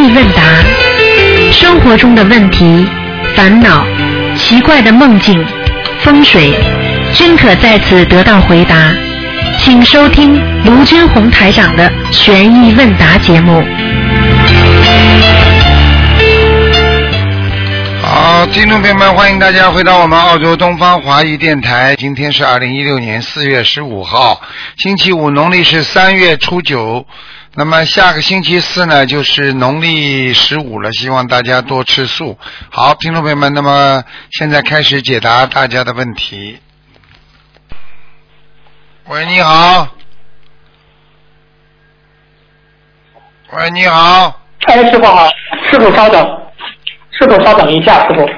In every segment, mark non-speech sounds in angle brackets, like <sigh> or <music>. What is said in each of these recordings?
意问答生活中的问题、烦恼、奇怪的梦境、风水，均可在此得到回答。请收听卢军红台长的《悬疑问答》节目。好，听众朋友们，欢迎大家回到我们澳洲东方华语电台。今天是二零一六年四月十五号，星期五，农历是三月初九。那么下个星期四呢，就是农历十五了，希望大家多吃素。好，听众朋友们，那么现在开始解答大家的问题。喂，你好。喂，你好。哎，师傅好，师傅稍等，师傅稍等一下，师傅。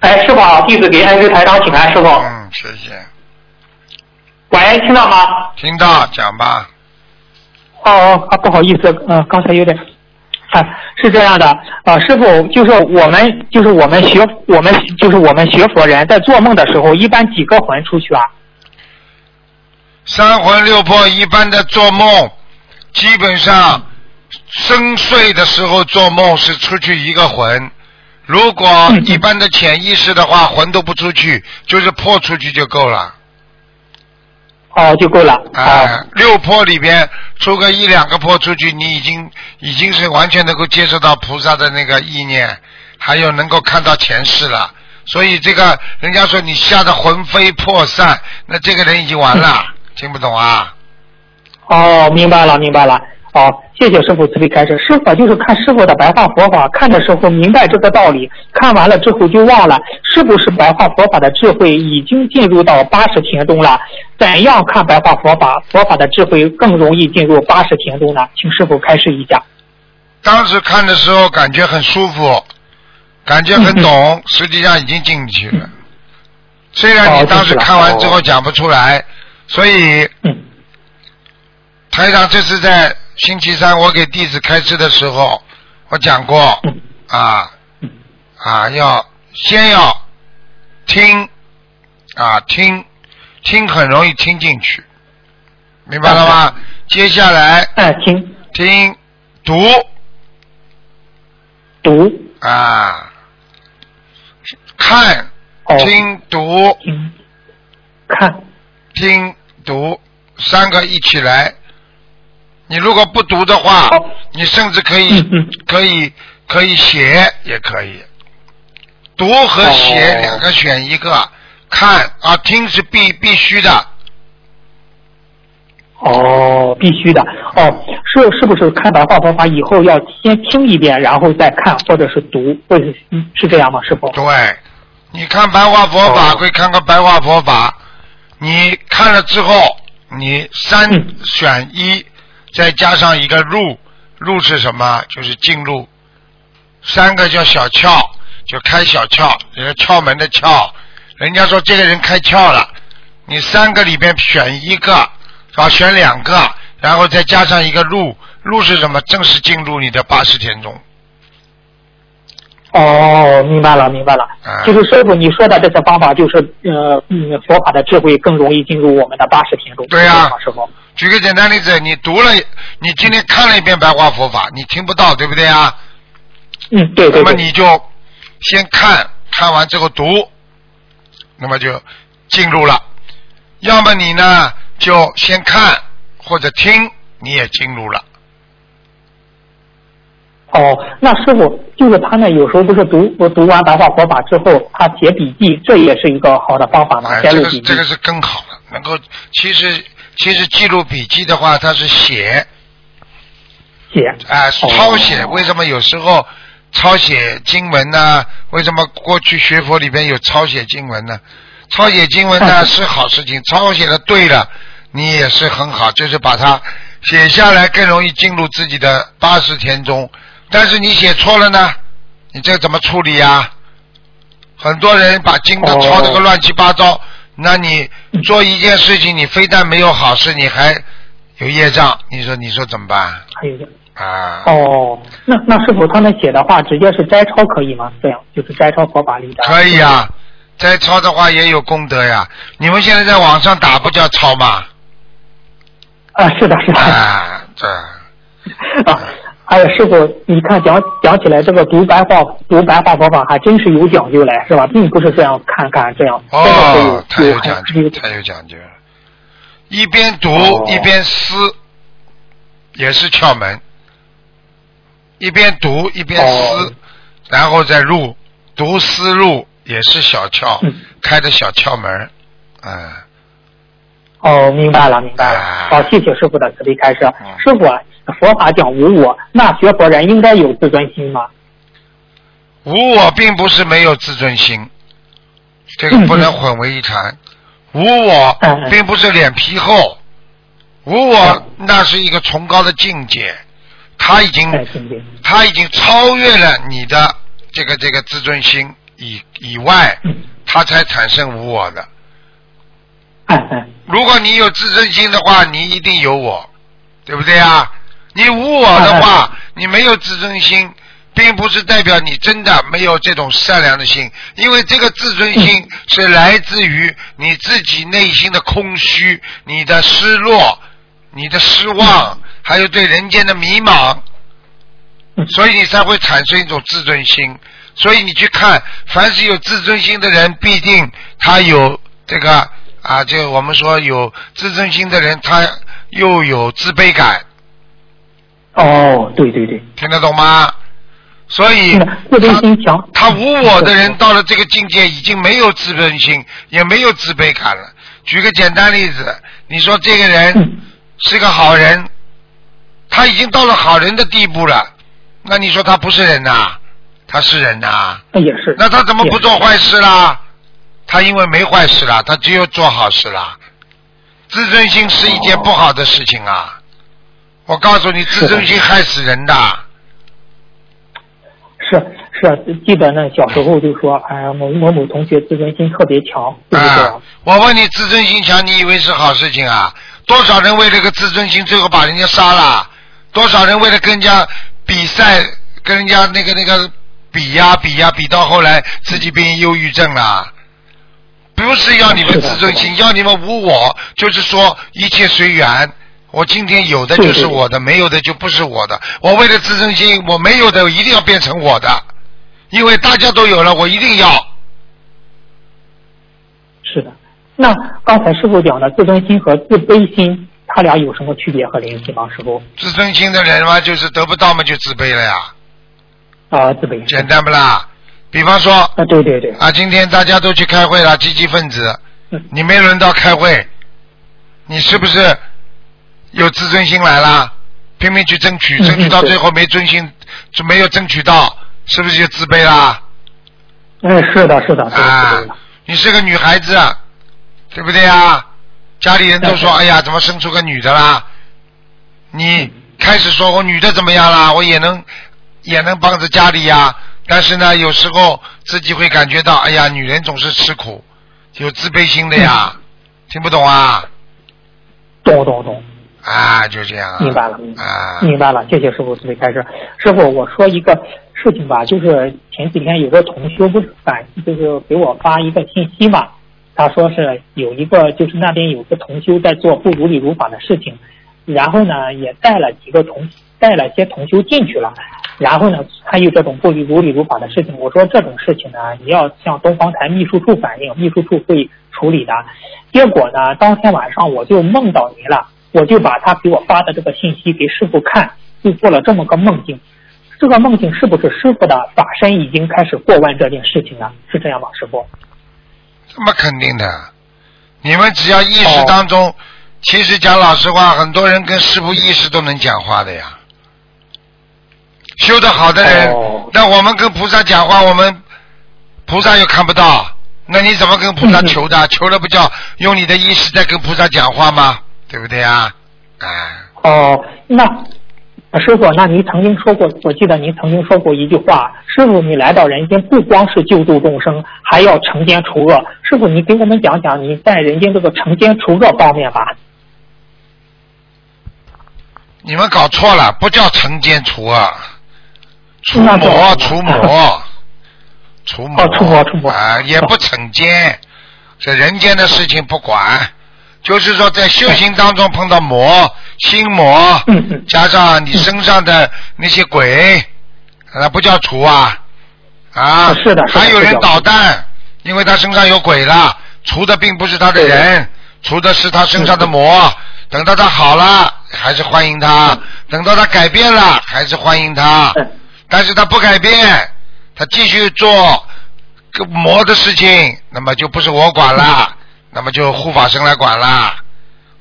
哎，师傅好，弟子给恩师台长请安，师傅。嗯，谢谢。喂，听到吗？听到，讲吧。哦哦啊，不好意思，嗯、刚才有点，啊，是这样的，啊，师傅，就是我们，就是我们学，我们就是我们学佛人在做梦的时候，一般几个魂出去啊？三魂六魄一般的做梦，基本上深睡的时候做梦是出去一个魂。如果一般的潜意识的话，魂都不出去，就是魄出去就够了。哦，就够了。哎、六坡里边出个一两个坡出去，你已经已经是完全能够接受到菩萨的那个意念，还有能够看到前世了。所以这个人家说你吓得魂飞魄散，那这个人已经完了，听不懂啊？哦，明白了，明白了。哦，谢谢师傅慈悲开示。师傅就是看师傅的白话佛法，看的时候明白这个道理，看完了之后就忘了，是不是白话佛法的智慧已经进入到八十田中了？怎样看白话佛法，佛法的智慧更容易进入八十田中呢？请师傅开示一下。当时看的时候感觉很舒服，感觉很懂，实际上已经进去了。虽然你当时看完之后讲不出来，所以嗯台长这是在星期三我给弟子开示的时候，我讲过嗯啊啊，要先要听啊听听很容易听进去，明白了吗？接下来哎，听。听读。读。啊，看哦，听读。听看。听读。三个一起来。你如果不读的话好，你甚至可以可以可以写也可以，读和写哦。两个选一个，看啊听是必必须的，哦，必须的。哦，是是不是看白话佛法以后要先听一遍，然后再看，或者是读，或者是嗯是这样吗？师傅？对，你看白话佛法哦。归看个白话佛法，你看了之后，你三嗯。选一，再加上一个入，入是什么？就是进入，三个叫小窍，就开小窍，人家窍门的窍，人家说这个人开窍了，你三个里边选一个，啊选两个，然后再加上一个入，入是什么？正式进入你的八十天中。哦，明白了，明白了。啊就是师傅你说的这些方法，就是呃嗯佛法的智慧更容易进入我们的八十天中。对呀师傅。举个简单例子，你读了，你今天看了一遍白话佛法，你听不到，对不对啊？嗯，对对对。那么你就先看，看完之后读，那么就进入了。要么你呢就先看或者听，你也进入了。哦，那师傅就是他呢，有时候不是读我读完白话佛法之后，他写笔记，这也是一个好的方法吗？哎，这。个是这个是更好的，能够其实其实记录笔记的话，它是写，写。啊，哦抄写为什么有时候抄写经文呢？为什么过去学佛里边有抄写经文呢？抄写经文呢嗯是好事情，抄写的对了，你也是很好，就是把它写下来更容易进入自己的八十天中。但是你写错了呢，你这怎么处理呀？很多人把经都抄的个哦乱七八糟，那你做一件事情，你非但没有好事，你还有业障，你说你说怎么办还有一个啊？哦，那那师傅他们写的话，直接是摘抄可以吗？这样就是摘抄佛法里的。可以啊，摘抄的话也有功德呀。你们现在在网上打不叫抄吗？啊，是的，是的。啊，这啊哎呀，师傅，你看讲讲起来，这个读白话读白话佛法还真是有讲究嘞，是吧？并不是这样看看这样，哦，太有有讲究，太有讲究了。一边读哦一边思，也是窍门。一边读一边思，哦然后再入，读思入也是小窍，嗯开的小窍门儿。嗯，哦，明白了，明白了啊。好，谢谢师傅的慈悲开示嗯。师傅，佛法讲无我，那学佛人应该有自尊心吗？无我并不是没有自尊心，这个不能混为一谈。无我并不是脸皮厚，无我那是一个崇高的境界，他已经。他已经超越了你的这个这个自尊心以以外，嗯，他才产生无我的。如果你有自尊心的话，你一定有我，对不对啊？你无我的话，你没有自尊心，并不是代表你真的没有这种善良的心，因为这个自尊心是来自于你自己内心的空虚、你的失落、你的失望，还有对人间的迷茫，嗯。所以你才会产生一种自尊心。所以你去看，凡是有自尊心的人，必定他有这个啊，就我们说有自尊心的人，他又有自卑感，哦，对对对，听得懂吗？所以自尊心强。他无我的人到了这个境界，已经没有自尊心，也没有自卑感了。举个简单例子，你说这个人嗯，是个好人，他已经到了好人的地步了，那你说他不是人呐、他是人呐、那也是。那他怎么不做坏事？事啦？他因为没坏事啦，他只有做好事啦。自尊心是一件不好的事情啊！我告诉你，自尊心害死人的。是是，记得呢，小时候就说，哎呀，某某某同学自尊心特别强，对不对？啊！我问你，自尊心强，你以为是好事情啊？多少人为了个自尊心，最后把人家杀了？多少人为了跟人家比赛，跟人家那个那个比呀比呀，比到后来自己变忧郁症了？不是要你们自尊心，要你们无我，就是说一切随缘。我今天有的就是我的，没有的就不是我的。我为了自尊心，我没有的一定要变成我的，因为大家都有了，我一定要。是的。那刚才师傅讲的自尊心和自卑心，他俩有什么区别和联系吗？师傅？自尊心的人嘛，就是得不到嘛，就自卑了呀，啊、自卑。简单不啦？比方说啊，对对对。啊，今天大家都去开会了，积极分子嗯，你没轮到开会，你是不是有自尊心来了？拼命去争取，嗯争取到最后没尊心，就没有争取到，是不是就自卑啦？嗯，是的，是的，是的，啊你是个女孩子，对不对啊？家里人都说，对哎呀，怎么生出个女的啦？你开始说我女的怎么样啦？我也能也能帮着家里呀。但是呢，有时候自己会感觉到，哎呀，女人总是吃苦，有自卑心的呀。听不懂啊？懂懂懂，啊，就这样啊。明白了，明白了。啊，明白了，谢谢师傅慈悲开示。师傅，我说一个事情吧，就是前几天有个同修不是反，就是给我发一个信息嘛，他说是有一个，就是那边有个同修在做不如理如法的事情，然后呢也带了几个同带了些同修进去了，然后呢参与这种不如理如法的事情。我说这种事情呢，你要向东方台秘书处反映，秘书处会处理的。结果呢，当天晚上我就梦到您了。我就把他给我发的这个信息给师傅看，就做了这么个梦境。这个梦境是不是师傅的法身已经开始过问这件事情了？是这样吗，师傅？这么肯定的。你们只要意识当中，其实讲老实话，很多人跟师傅意识都能讲话的呀。修得好的人，哦那我们跟菩萨讲话，我们菩萨又看不到，那你怎么跟菩萨嗯求的？<laughs> 求了不叫用你的意识在跟菩萨讲话吗？对不对啊？哎，哦，那师傅，那您曾经说过，我记得您曾经说过一句话，师傅，你来到人间不光是救度众生，还要惩奸除恶。师傅，你给我们讲讲你在人间这个惩奸除恶方面吧。你们搞错了，不叫惩奸除恶，除魔除魔，<laughs> 除魔哦除魔除魔啊，也不惩奸，这人间的事情不管，就是说在修行当中碰到魔，心魔，加上你身上的那些鬼，那不叫除啊啊！是的还有人捣蛋，因为他身上有鬼了，除的并不是他的人，除的是他身上的魔。等到他好了，还是欢迎他；等到他改变了，还是欢迎他。嗯但是他不改变，他继续做个魔的事情，那么就不是我管了，那么就护法神来管了。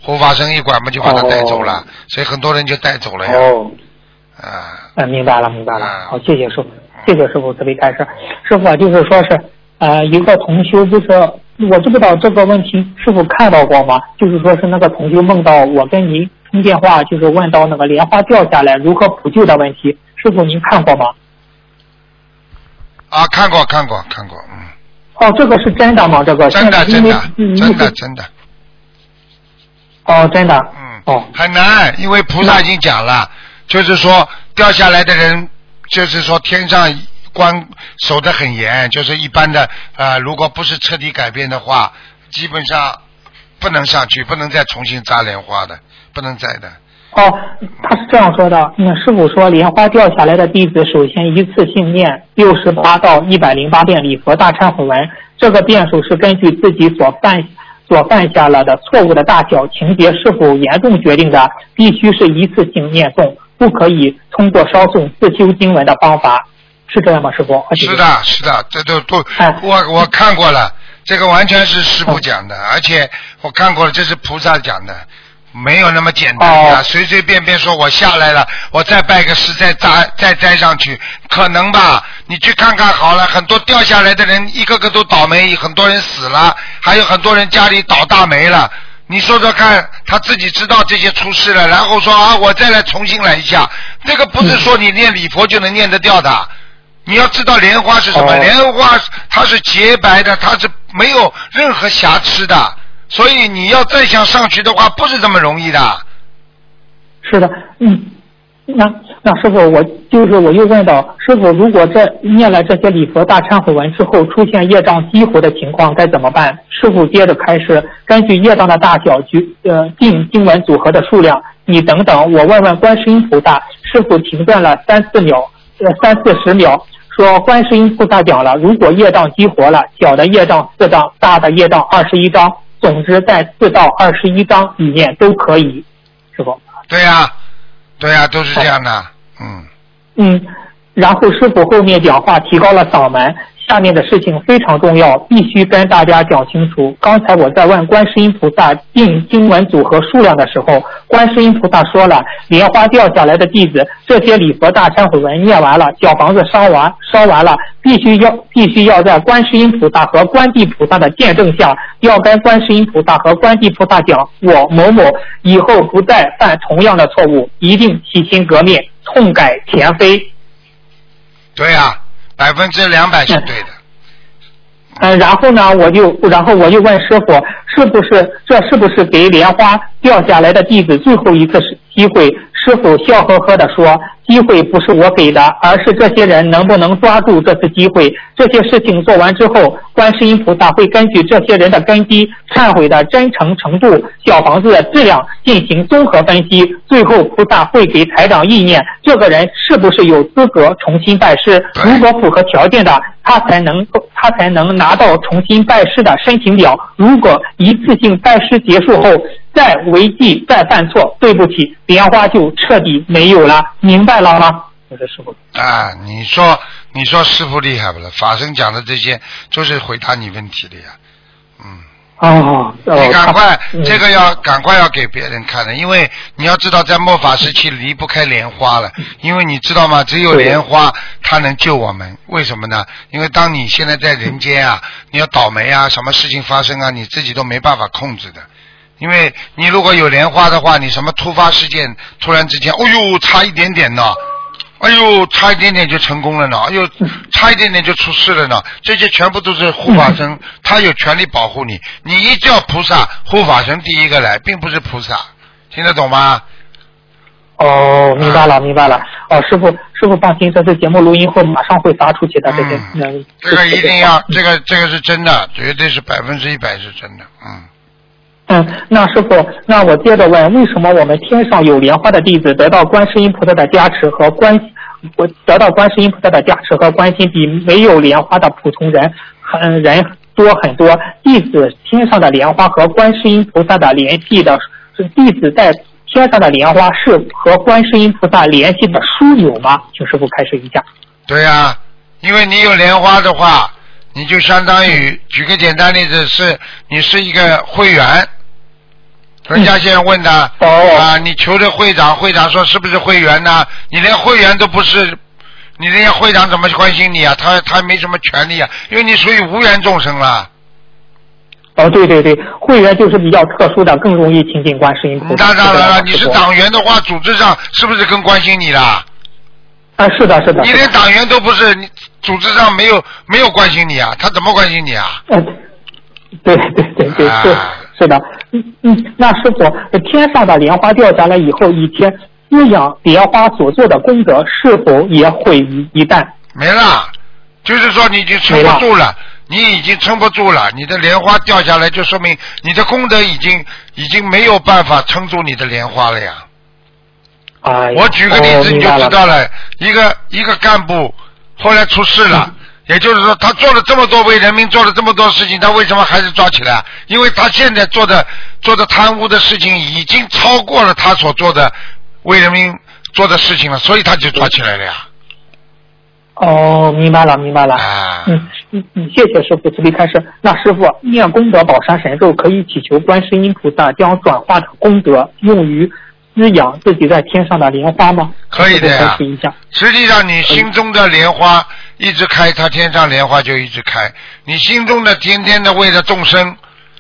护法神一管嘛，就把他带走了，哦所以很多人就带走了呀。哦，啊，呃，明白了，明白了啊。好，谢谢师傅，谢谢师傅慈悲开示。师傅啊，就是说是呃，一个同修，就是我不知道这个问题师傅看到过吗？就是说是那个同修梦到我跟您通电话，就是问到那个莲花掉下来如何补救的问题，师傅您看过吗？啊，看过看过看过，嗯，哦，这个是真的吗？这个真的真的嗯真的真的，哦，真的。嗯，哦很难，因为菩萨已经讲了，就是说掉下来的人，就是说天上关守得很严，就是一般的呃，如果不是彻底改变的话，基本上不能上去，不能再重新扎莲花的，不能再的。哦，他是这样说的。那师傅说，莲花掉下来的弟子，首先一次性念六十八到一百零八遍礼佛大忏悔文，这个遍数是根据自己所犯所犯下了的错误的大小、情节是否严重决定的，必须是一次性念诵，不可以通过稍诵自修经文的方法，是这样吗，师傅？是的，是的，这都都哎，我我看过了，这个完全是师傅讲的，而且我看过了，这是菩萨讲的，没有那么简单的，哦随随便便说我下来了，我再拜个师再扎再栽上去，可能吧？你去看看好了，很多掉下来的人一个个都倒霉，很多人死了，还有很多人家里倒大霉了。你说说看，他自己知道这些出事了，然后说啊，我再来重新来一下，这个不是说你念礼佛就能念得掉的。你要知道莲花是什么？哦莲花它是洁白的，它是没有任何瑕疵的，所以你要再想上去的话，不是这么容易的。是的，嗯，那那师傅，我就是我又问到师傅，如果这念了这些礼佛大忏悔文之后，出现业障激活的情况该怎么办？师傅接着开始根据业障的大小局呃定经文组合的数量，你等等，我问问观世音菩萨。师傅停顿了三四秒，呃三四十秒，说观世音菩萨讲了，如果业障激活了，小的业障四张，大的业障二十一张，总之在四到二十一章里面都可以，师傅。对呀、对呀、都是这样的。嗯，嗯，然后师傅后面讲话提高了嗓门，下面的事情非常重要，必须跟大家讲清楚。刚才我在问观世音菩萨定经文组合数量的时候，观世音菩萨说了，莲花掉下来的弟子，这些礼佛大忏悔文念完了，小房子烧完烧完了，必须要必须要在观世音菩萨和观地菩萨的见证下，要跟观世音菩萨和观地菩萨讲，我某某以后不再犯同样的错误，一定洗心革面，痛改前非。对呀、百分之两百是对的。嗯，然后呢，我就然后我就问师傅，是不是这是不是给莲花掉下来的弟子最后一次机会？师傅笑呵呵地说，机会不是我给的，而是这些人能不能抓住这次机会。这些事情做完之后，观世音菩萨会根据这些人的根基、忏悔的真诚程度、小房子的质量进行综合分析，最后菩萨会给台长意念，这个人是不是有资格重新拜师？如果符合条件的，他才能够他才能拿到重新拜师的申请表。如果一次性拜师结束后再违纪再犯错，对不起，莲花就彻底没有了，明白了吗？我说师傅，啊，你说你说师傅厉害不了？法生讲的这些就是回答你问题的呀。嗯。哦，你赶快，嗯这个要赶快要给别人看的，因为你要知道，在末法时期离不开莲花了，<laughs> 因为你知道吗？只有莲花它能救我们，为什么呢？因为当你现在在人间啊，你要倒霉啊，什么事情发生啊，你自己都没办法控制的。因为你如果有莲花的话，你什么突发事件突然之间，哦呦，差一点点呢，哎呦，差一点点就成功了呢，哎呦，差一点点就出事了呢，这些全部都是护法神，<laughs> 他有权利保护你。你一叫菩萨，护法神第一个来，并不是菩萨，听得懂吗？哦，明白了，明白了。哦，师傅，师傅放心，这次节目录音后马上会发出去的。这些，嗯嗯，这个一定要，这个这个是真的，绝对是百分之一百是真的，嗯。嗯，那师傅，那我接着问，为什么我们天上有莲花的弟子得到观世音菩萨的加持和关，我得到观世音菩萨的加持和关心，比没有莲花的普通人很人多很多？弟子天上的莲花和观世音菩萨的联系的，是弟子在天上的莲花是和观世音菩萨联系的枢纽吗？请师傅开示一下。对呀、因为你有莲花的话，你就相当于举个简单例子，是你是一个会员。人家现在问他、哦啊，你求着会长，会长说是不是会员呢？你连会员都不是，你人家会长怎么关心你啊？他他没什么权利啊，因为你属于无缘众生了。哦，对对对，会员就是比较特殊的，更容易亲近观世音菩萨。当然了，你是党员的话，组织上是不是更关心你了？啊，是的，是的。是的你连党员都不是，你组织上没有没有关心你啊？他怎么关心你啊？嗯，对对对对，是啊是的，嗯嗯，那师傅，天上的莲花掉下来以后，一天滋养莲花所做的功德是否也毁于一旦？没了，就是说你已经撑不住了，你已经撑不住了，你的莲花掉下来，就说明你的功德已经已经没有办法撑住你的莲花了呀。哎，我举个例子你就知道了，一个一个干部后来出事了。嗯也就是说，他做了这么多为人民做了这么多事情，他为什么还是抓起来？因为他现在做的做的贪污的事情已经超过了他所做的为人民做的事情了，所以他就抓起来了呀。哦，明白了，明白了。啊，嗯嗯嗯，谢谢师傅慈悲开示。那师傅念功德宝山神咒，可以祈求观世音菩萨将转化的功德用于滋养自己在天上的莲花吗？可以的呀。实际上，你心中的莲花一直开，它天上莲花就一直开。你心中的天天的为了众生，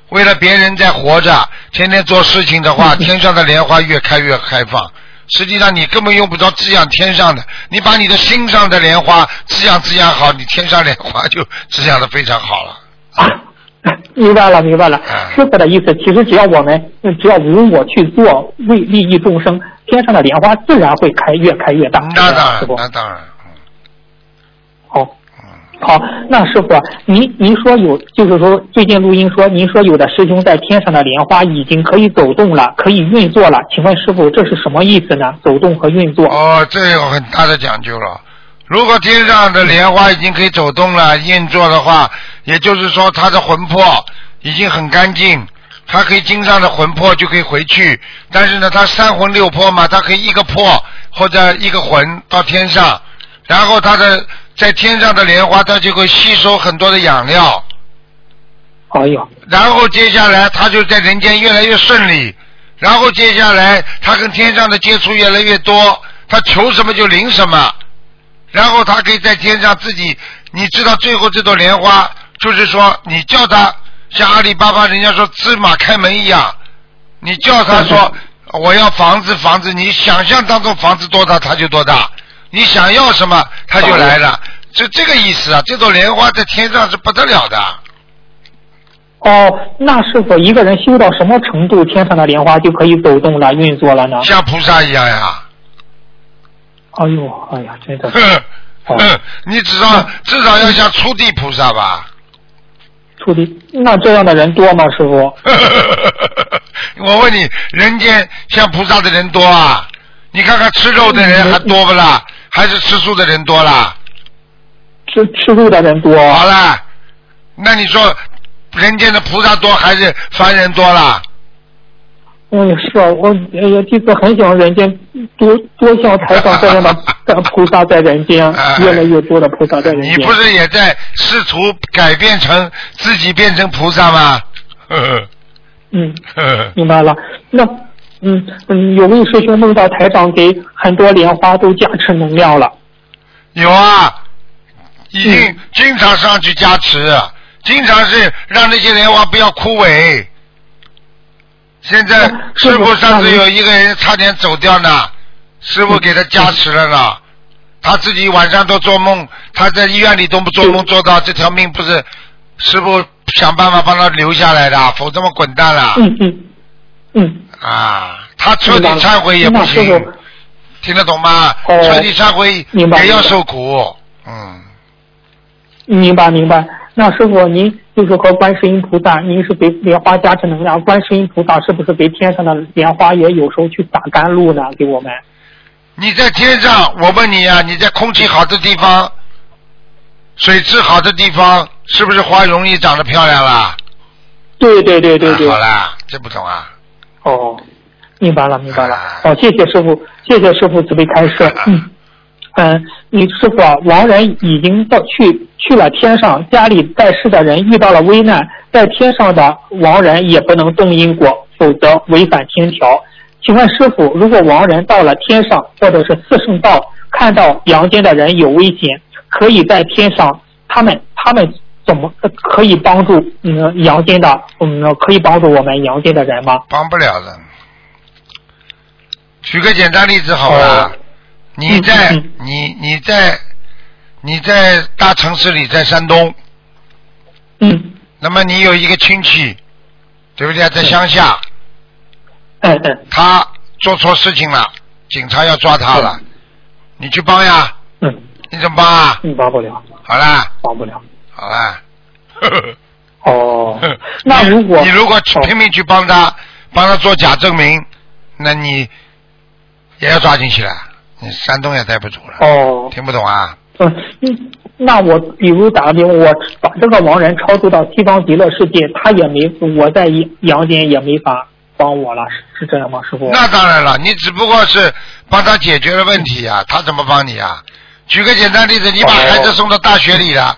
为了别人在活着，天天做事情的话，<laughs> 天上的莲花越开越开放。实际上，你根本用不着滋养天上的，你把你的心上的莲花滋养滋养好，你天上莲花就滋养的非常好了。啊，<laughs> 明白了，明白了啊。师傅的意思，其实只要我们嗯只要无我去做，为利益众生，天上的莲花自然会开，越开越大。那当然。那当然，好，嗯好，那师傅，您您说有，就是说最近录音说，您说有的师兄在天上的莲花已经可以走动了，可以运作了，请问师傅这是什么意思呢？走动和运作？哦，这有很大的讲究了。如果天上的莲花已经可以走动了、运作的话，也就是说他的魂魄已经很干净，他可以经上的魂魄就可以回去。但是呢，他三魂六魄嘛，他可以一个魄或者一个魂到天上，然后他的在天上的莲花，它就会吸收很多的养料，哎呦，然后接下来他就在人间越来越顺利，然后接下来他跟天上的接触越来越多，他求什么就灵什么，然后他可以在天上自己，你知道最后这朵莲花就是说你叫他像阿里巴巴人家说芝麻开门一样，你叫他说 <laughs> 我要房子房子，你想象当中房子多大他就多大，你想要什么他就来了，就这个意思啊，这朵莲花在天上是不得了的。哦，那是否一个人修到什么程度，天上的莲花就可以走动了、运作了呢？像菩萨一样呀。哎呦，哎呀，真的是哼 <laughs> 哦，<laughs> 你至少至少要像初地菩萨吧。处理。那这样的人多吗，师傅？<laughs> 我问你，人间像菩萨的人多啊？你看看吃肉的人还多不啦？还是吃素的人多啦？吃吃素的人多。好啦，那你说人间的菩萨多还是凡人多啦？嗯，是啊，我哎呀，这次很想人间多多像台上这样的呃 <laughs> 菩萨在人间哎，越来越多的菩萨在人间。你不是也在试图改变成自己变成菩萨吗？呵呵嗯，呵 <laughs> 呵明白了。那嗯嗯，有位师兄梦到台长给很多莲花都加持能量了。有啊，已经嗯经常上去加持，经常是让那些莲花不要枯萎。现在嗯师傅上次有一个人差点走掉呢，师傅给他加持了呢，他自己晚上都做梦，他在医院里都不做梦做到这条命不是师傅想办法帮他留下来的，否则我滚蛋了、嗯嗯嗯，啊！他彻底忏悔也不行，听得懂吗？哦彻底忏悔也要受苦，嗯。明白明白。那师傅您就是和观世音菩萨，您是给莲花加持能量，观世音菩萨是不是给天上的莲花也有时候去打甘露呢？给我们？你在天上，我问你啊，你在空气好的地方，水质好的地方，是不是花容易长得漂亮啦？对对对对对。啊好啦，这不懂啊？哦，明白了明白了啊。哦，谢谢师傅，谢谢师傅慈悲开示。嗯嗯，你师傅啊，亡人已经到去去了天上，家里在世的人遇到了危难，在天上的亡人也不能动因果，否则违反天条。请问师傅，如果亡人到了天上或者是四圣道，看到阳间的人有危险，可以在天上，他们他们怎么呃可以帮助嗯阳间的嗯可以帮助我们阳间的人吗？帮不了的。举个简单例子好了，哦。你在、嗯你你在你在大城市里，在山东，嗯，那么你有一个亲戚，对不对？在乡下，嗯嗯 <laughs> 他做错事情了，警察要抓他了，你去帮呀？嗯，你怎么帮啊？嗯，帮不了，好啦，帮不了。好啦。<laughs> 哦，<laughs> 那如果你如果拼命去帮他，帮他做假证明，那你也要抓进去了，你山东也待不住了。哦，听不懂啊？嗯，嗯那我比如打个比方，我把这个亡人超度到西方极乐世界，他也没我在阳间也没法帮我了，是是这样吗，师傅？那当然了，你只不过是帮他解决了问题啊、他怎么帮你啊？举个简单例子，你把哦孩子送到大学里了，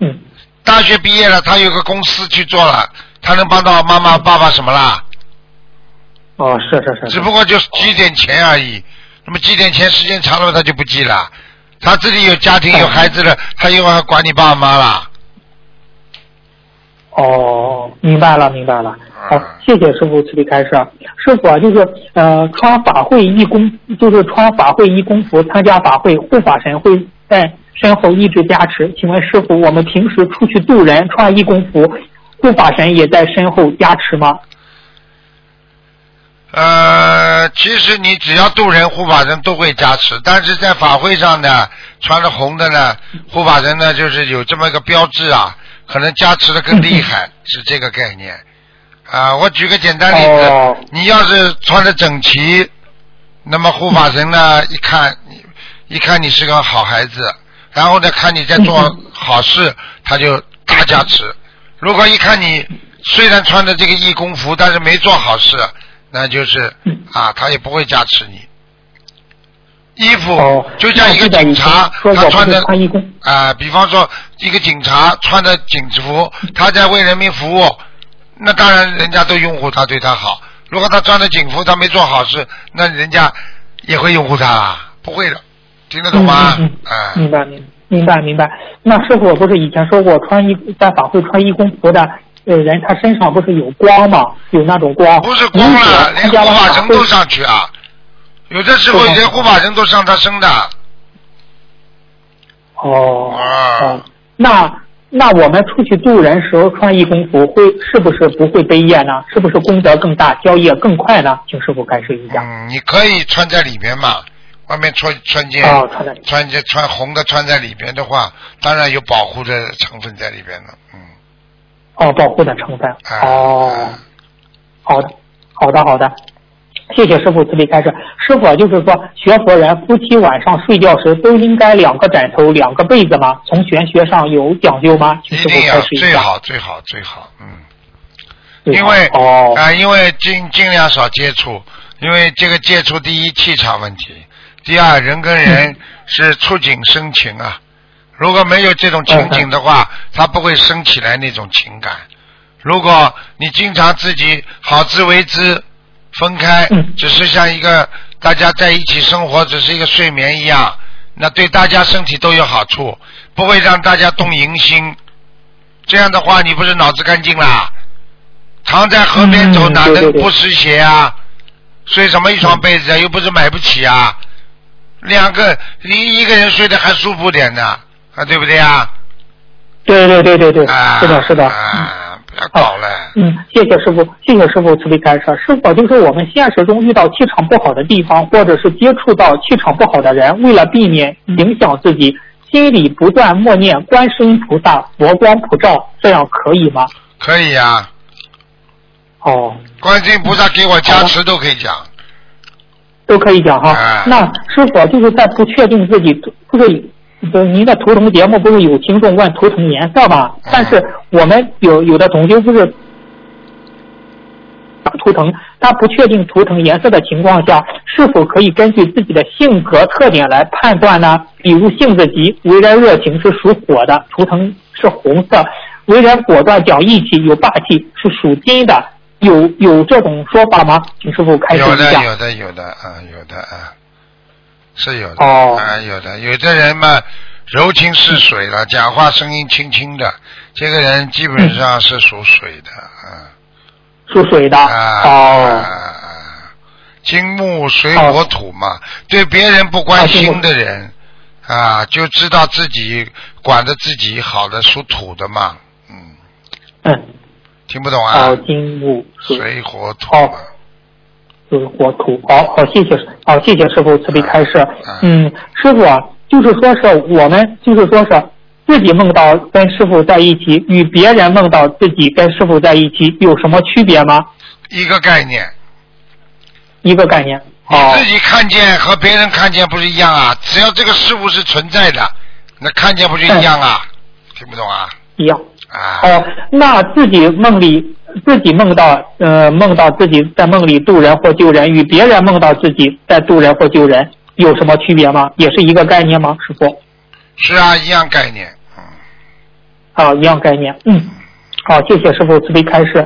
嗯，大学毕业了，他有个公司去做了，他能帮到妈妈爸爸什么啦？哦，是是是，只不过就是积点钱而已。那么寄点钱，时间长了他就不寄了。他自己有家庭有孩子了，他又要管你爸妈了。哦，明白了，明白了。好嗯，谢谢师傅慈悲开示。师傅啊，就是呃，穿法会义工，就是穿法会义工服参加法会，护法神会在身后一直加持。请问师傅，我们平时出去渡人穿义工服，护法神也在身后加持吗？呃，其实你只要渡人，护法神都会加持，但是在法会上呢，穿着红的呢，护法神呢就是有这么一个标志啊，可能加持的更厉害，<laughs> 是这个概念。啊、我举个简单例子，哦你要是穿的整齐，那么护法神呢一看你，一看你是个好孩子，然后呢看你在做嗯好事，他就大加持。如果一看你虽然穿着这个义工服，但是没做好事，那就是嗯啊，他也不会加持你。衣服哦，就像一个警察，他穿的是穿义工。啊，比方说一个警察穿着警服，他在为人民服务，那当然人家都拥护他，对他好。如果他穿着警服，他没做好事，那人家也会拥护他啊，不会的，听得懂吗？嗯嗯嗯啊，明白明明白明白。那师傅不是以前说过，穿衣在法会穿衣工服的呃人，他身上不是有光吗？有那种光。不是光了，连参加护完法会法神都上去啊！有的时候对连护法神都上他生的。哦啊哦，那那我们出去渡人时候穿义工服会是不是不会背业呢？是不是功德更大，交业更快呢？请师傅开示一下。嗯，你可以穿在里面嘛，外面穿穿件、哦，穿件穿红的穿在里边的话，当然有保护的成分在里边了。嗯，哦，保护的成分。啊哦，好的，好的，好的。谢谢师傅慈悲开示。师傅就是说，学佛人夫妻晚上睡觉时都应该两个枕头、两个被子吗？从玄学上有讲究吗？请师傅一定要开示一下。最好最好最好，嗯，因为哦啊、因为尽尽量少接触，因为这个接触第一气场问题，第二人跟人是触景生情啊，如果没有这种情景的话，他不会升起来那种情感。如果你经常自己好自为之，分开嗯，只是像一个大家在一起生活，只是一个睡眠一样，那对大家身体都有好处，不会让大家动淫心。这样的话，你不是脑子干净啦？常在河边走，嗯哪能不湿鞋啊？睡什么一床被子啊？又不是买不起啊。两个你一个人睡得还舒服点呢，啊，对不对啊？对对对对对，啊，是的，是的。嗯啊，不要搞了。嗯，谢谢师傅，谢谢师傅慈悲开示。师傅就是我们现实中遇到气场不好的地方，或者是接触到气场不好的人，为了避免影响自己，心里不断默念观世音菩萨佛光普照，这样可以吗？可以呀、哦，观世音菩萨给我加持都可以讲。都可以讲哈。哎那师傅就是在不确定自己不是。不是您的图腾节目不是有听众问图腾颜色吗？嗯但是我们有有的同学不是打图腾，他不确定图腾颜色的情况下，是否可以根据自己的性格特点来判断呢？比如性子急，为人热情是属火的，图腾是红色；为人果断讲义气有霸气是属金的。有有这种说法吗？请师傅开示有的一下。有的有的啊，有的啊，是有的哦啊，有的。有的人嘛，柔情似水了，讲话声音轻轻的，这个人基本上是属水的啊属水的。啊哦。啊，金木水火土嘛，对别人不关心的人啊，就知道自己管着自己好的属土的嘛，嗯，嗯。听不懂啊？哦，金木水水火土哦嘛，就是火土。好好，谢谢，好谢谢师傅慈悲开示啊。嗯，师傅啊，就是说是我们就是说是自己梦到跟师傅在一起，与别人梦到自己跟师傅在一起有什么区别吗？一个概念。一个概念。哦你自己看见和别人看见不是一样啊？只要这个事物是存在的，那看见不就一样啊？听不懂啊？一样。啊，哦，那自己梦里自己梦到呃梦到自己在梦里渡人或救人，与别人梦到自己在渡人或救人有什么区别吗？也是一个概念吗？师傅？是啊，一样概念。嗯，啊，一样概念。嗯，好，谢谢师傅慈悲开示。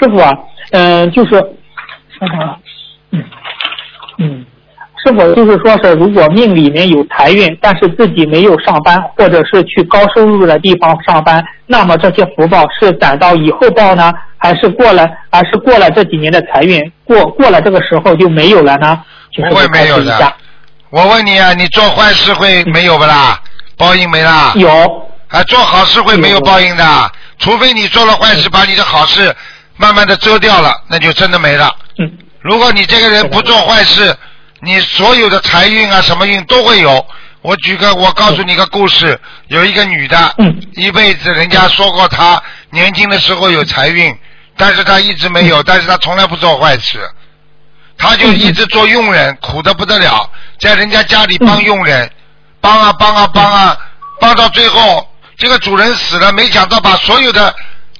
师傅啊，嗯、就是，啊，嗯嗯，师傅就是说是，如果命里面有财运，但是自己没有上班，或者是去高收入的地方上班，那么这些福报是攒到以后报呢，还是过了，还是过了这几年的财运过过了这个时候就没有了呢？不会没有的。我问你啊，你做坏事会没有不啦？报应没啦？有，啊，做好事会没有报应的，除非你做了坏事，把你的好事慢慢的遮掉了，那就真的没了。嗯如果你这个人不做坏事，你所有的财运啊、什么运都会有。我举个，我告诉你个故事，有一个女的，嗯。一辈子人家说过她年轻的时候有财运，但是她一直没有，但是她从来不做坏事，她就一直做佣人，苦的不得了，在人家家里帮佣人，帮啊帮啊帮啊，帮到最后，这个主人死了，没想到把所有的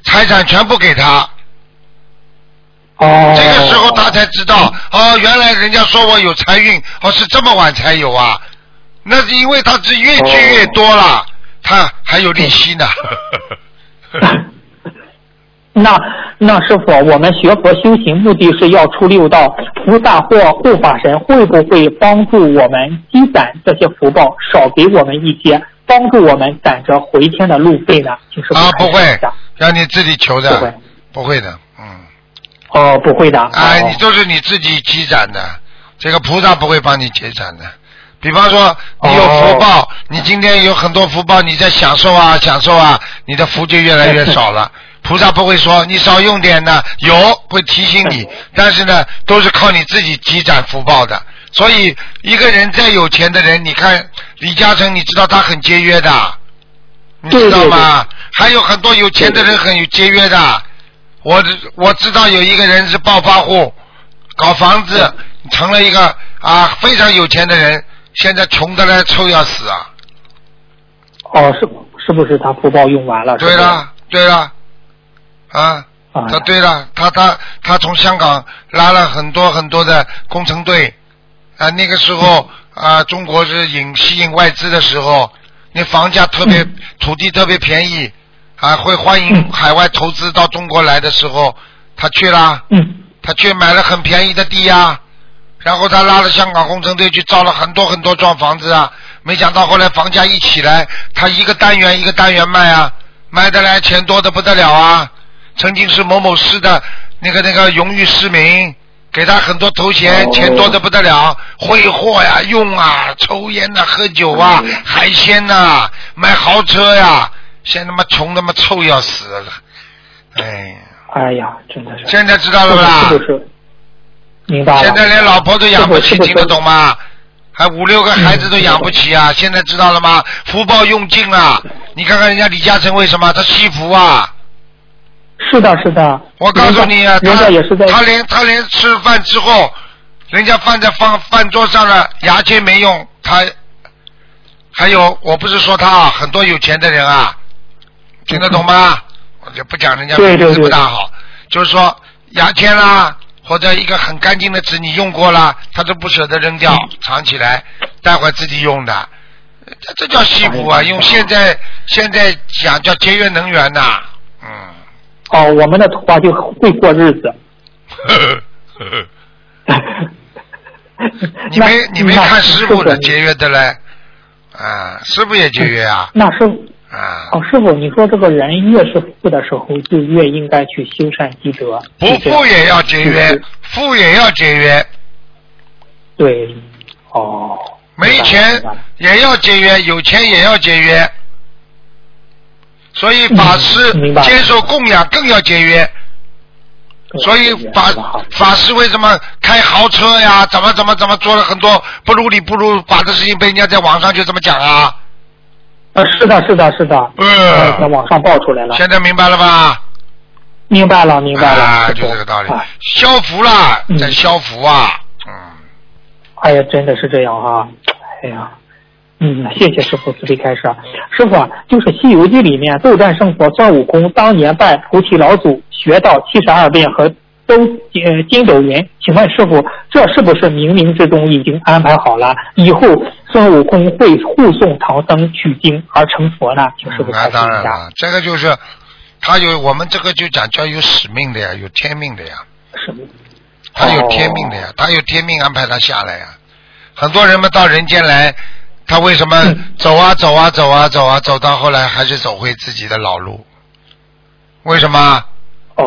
财产全部给她。哦。这个时候他才知道，哦，原来人家说我有财运，哦，是这么晚才有啊。那是因为他是越聚越多了，他还有利息呢。<laughs> 那那师傅，我们学佛修行目的是要出六道，菩萨或护法神会不会帮助我们积攒这些福报，少给我们一些，帮助我们攒着回天的路费呢？就是啊，不会让你自己求不会的，不会的，嗯，哦，不会的。哎，哦你都是你自己积攒的，这个菩萨不会帮你积攒的。比方说，你有福报，你今天有很多福报，你在享受啊享受啊，你的福就越来越少了。<laughs> 菩萨不会说你少用点呢，有会提醒你，<laughs> 但是呢，都是靠你自己积攒福报的。所以，一个人再有钱的人，你看李嘉诚，你知道他很节约的，你知道吗？还有很多有钱的人很有节约的。我我知道有一个人是暴发户，搞房子成了一个啊非常有钱的人，现在穷的来臭要死啊！哦，是是不是他福报用完了？对了，对了，啊，啊他对了，他他他从香港拉了很多很多的工程队，啊，那个时候啊，中国是引吸引外资的时候，那房价特别，土地特别便宜，啊，会欢迎嗯。海外投资到中国来的时候，他去了。嗯。他去买了很便宜的地呀、然后他拉了香港工程队去造了很多很多幢房子啊，没想到后来房价一起来，他一个单元一个单元卖啊，卖得来钱多的不得了啊。曾经是某某市的那个那个荣誉市民，给他很多头衔，哦。钱多的不得了，挥霍呀、用啊、抽烟呐、喝酒啊、海鲜呐、买豪车呀，现在他妈穷他妈臭要死了，哎，哎呀，真的是。现在知道了不啦？是不是？明白了。现在连老婆都养不起，听得懂吗？还五六个孩子都养不起啊！现在知道了吗？福报用尽了。你看看人家李嘉诚为什么他惜福啊？是的，是的。我告诉你啊，人家也是在他连他连吃饭之后，人家放在放饭桌上了，牙签没用，他还有我不是说他啊，很多有钱的人啊，听得懂吗？我就不讲人家名字不大好，就是说牙签啦，或者一个很干净的纸你用过了，他都不舍得扔掉，藏起来，待会自己用的，这这叫惜福啊！用现在现在讲叫节约能源呐，嗯。哦，我们的土话就会过日子。<laughs> 你没你没看师傅的节约的嘞？啊，师傅也节约啊。那师傅啊。哦，师傅，你说这个人越是富的时候，就越应该去修善积德。不富也要节约，富也要节约。对，哦。没钱也要节约，有钱也要节约。所以法师接受供养更要节约，所以法法师为什么开豪车呀？怎么怎么怎么做了很多不如理不如法的事情，被人家在网上就这么讲啊？呃，是的，是的，是的，嗯，在网上爆出来了。现在明白了吧？明白了，明白了，啊，就这个道理。消福了，在消福啊，嗯。哎呀，真的是这样哈！哎呀。嗯，谢谢师傅慈悲开示。师傅，就是《西游记》里面斗战胜佛孙悟空当年拜菩提老祖学到七十二变和都呃筋斗云，请问师傅，这是不是冥冥之中已经安排好了？以后孙悟空会护送唐僧取经而成佛呢？请师傅开示一下。当然了，这个就是他有我们这个就讲叫有使命的呀，有天命的呀。使命。他有天命的呀，他有天命安排他下来呀。很多人们到人间来。他为什么走啊走啊走啊走啊走到后来还是走回自己的老路？为什么？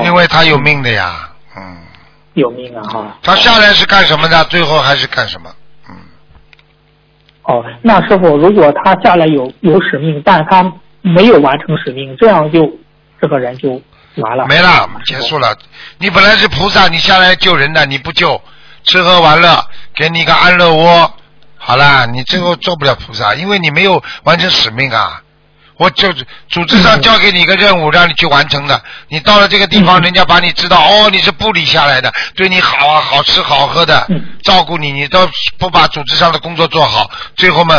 因为他有命的呀，嗯。有命啊哈。他下来是干什么的？最后还是干什么？嗯。哦，那师傅，如果他下来有有使命，但他没有完成使命，这样就这个人就完了。没了，结束了。你本来是菩萨，你下来救人的，你不救，吃喝玩乐，给你一个安乐窝。好啦，你最后做不了菩萨，因为你没有完成使命啊！我就组织上交给你一个任务，让你去完成的。你到了这个地方，人家把你知道哦，你是部里下来的，对你好啊，好吃好喝的，照顾你，你都不把组织上的工作做好，最后嘛，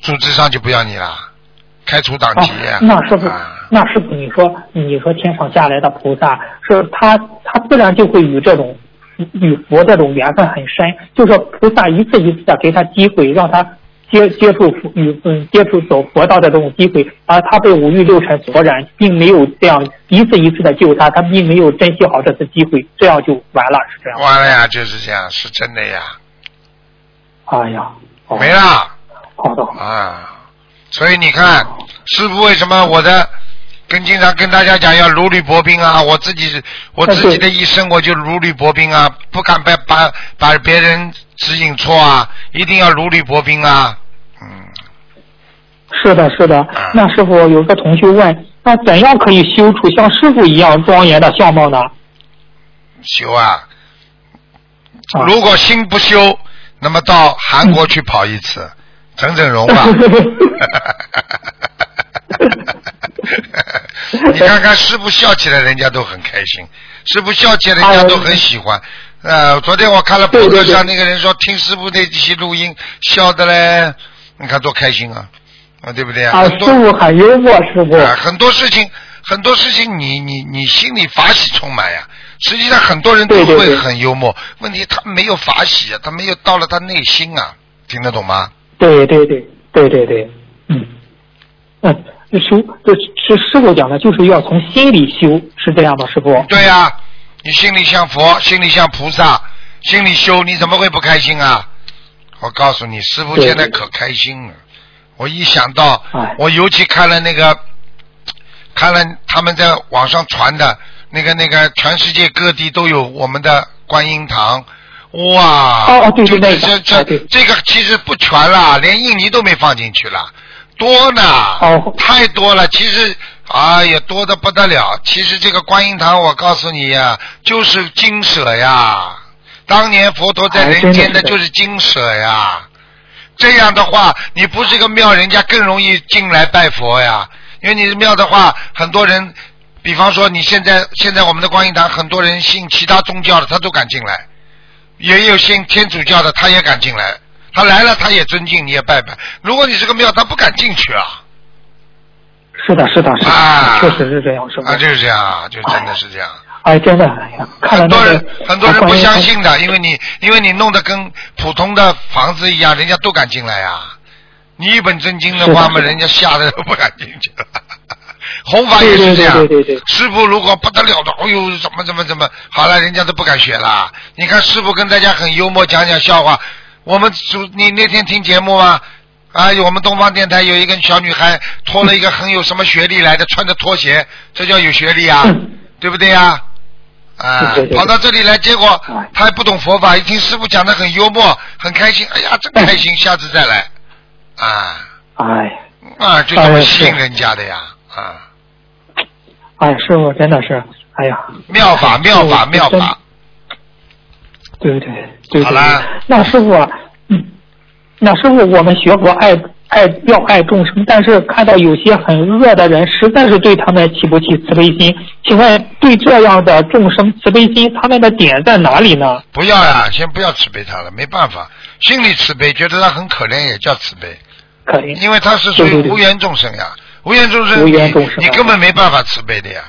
组织上就不要你了，开除党籍。那是不，那是不，你说你说天上下来的菩萨，是他他自然就会与这种。与佛这种缘分很深，就说菩萨一次一次的给他机会，让他接接触与嗯接触走佛道的这种机会，而他被五欲六尘所染，并没有这样一次一次的救他，他并没有珍惜好这次机会，这样就完了，是这样。完了呀，就是这样，是真的呀。哎呀，没了。好的。啊，所以你看，师傅为什么我的？跟经常跟大家讲要如履薄冰啊！我自己我自己的一生我就如履薄冰啊，不敢把把把别人指引错啊，一定要如履薄冰啊！嗯，是的，是的。那师傅有个同学问，那怎样可以修出像师傅一样庄严的相貌呢？修啊！如果心不修，那么到韩国去跑一次，整整容吧。<laughs> <laughs> 你看看师傅笑起来，人家都很开心；师傅笑起来，人家都很喜欢。呃，昨天我看了博客上那个人说，听师傅那些录音，笑的嘞，你看多开心啊，啊，对不对啊？师傅很幽默，师傅。很多事情，很多事情，你你你心里法喜充满呀。实际上很多人都会很幽默，问题他没有法喜啊，他没有到了他内心啊，听得懂吗？对对对对对对，嗯嗯。修，这是师傅讲的，就是要从心里修，是这样的，师傅。对呀，你心里像佛，心里像菩萨，心里修，你怎么会不开心啊？我告诉你，师傅现在可开心了。我一想到，我尤其看了那个，看了他们在网上传的那个那个，全世界各地都有我们的观音堂，哇！哦哦，对对对，这这这个其实不全了，连印尼都没放进去了。多呢，太多了。其实，哎呀，多的不得了。其实这个观音堂，我告诉你呀，就是金舍呀。当年佛陀在人间的就是金舍呀。这样的话，你不是一个庙，人家更容易进来拜佛呀。因为你是庙的话，很多人，比方说你现在现在我们的观音堂，很多人信其他宗教的，他都敢进来，也有信天主教的，他也敢进来。他来了，他也尊敬，你也拜拜。如果你是个庙，他不敢进去啊。是的，是的，是的，啊确实是这样，是吧。啊，就是这样啊，就真的是这样。哎，真的，哎呀，看了很多人很多人不相信的，因为你因为你弄得跟普通的房子一样，人家都敢进来呀。你一本正经的话嘛，人家吓得都不敢进去了。<laughs> 弘法也是这样，对对对对对师傅如果不得了的，哎呦，怎么怎么怎么，好了，人家都不敢学了。你看师傅跟大家很幽默，讲讲笑话。我们主你那天听节目吗？啊，我们东方电台有一个小女孩拖了一个很有什么学历来的，穿着拖鞋，这叫有学历啊，嗯。对不对呀？啊跑到这里来，结果哎他还不懂佛法，一听师傅讲的很幽默，很开心，哎呀，真开心，下次再来，啊。哎，啊，就这么哎吸引人家的呀，啊，哎，师傅真的是，哎呀，妙法妙法妙法，对对对对好啦。那师傅那师傅，我们学佛爱爱要爱众生，但是看到有些很恶的人，实在是对他们起不起慈悲心。请问，对这样的众生慈悲心，他们的点在哪里呢？不要呀，先不要慈悲他了，没办法，心里慈悲，觉得他很可怜也叫慈悲，可怜。因为他是属于无缘众生呀，无缘众生无你缘众生啊你根本没办法慈悲的呀。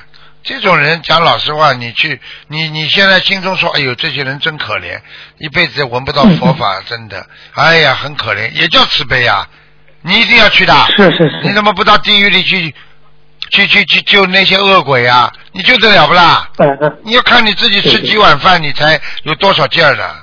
这种人讲老实话，你去你你现在心中说，哎呦，这些人真可怜，一辈子也闻不到佛法，真的，哎呀，很可怜，也叫慈悲呀。你一定要去的，是是是你怎么不到地狱里去，去去去救那些恶鬼啊？你救得了不啦？嗯嗯。你要看你自己吃几碗饭，你才有多少劲儿呢？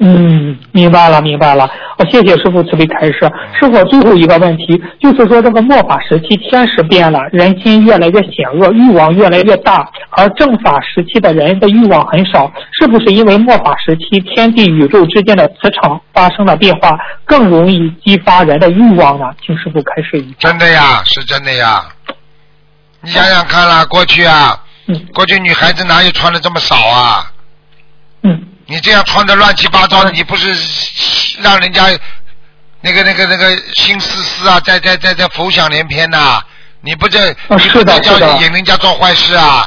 嗯，明白了，明白了。我谢谢师傅慈悲开示。师傅，最后一个问题就是说，这个末法时期天时变了，人心越来越险恶，欲望越来越大，而正法时期的人的欲望很少，是不是因为末法时期天地宇宙之间的磁场发生了变化，更容易激发人的欲望呢？请师傅开示一下。真的呀，是真的呀。你想想看啦，过去啊，嗯过去女孩子哪有穿的这么少啊？嗯，你这样穿的乱七八糟的，你不是让人家那个那个那个心思思啊，在在在在浮想联翩呐、你不这、啊你不是叫引人家做坏事啊？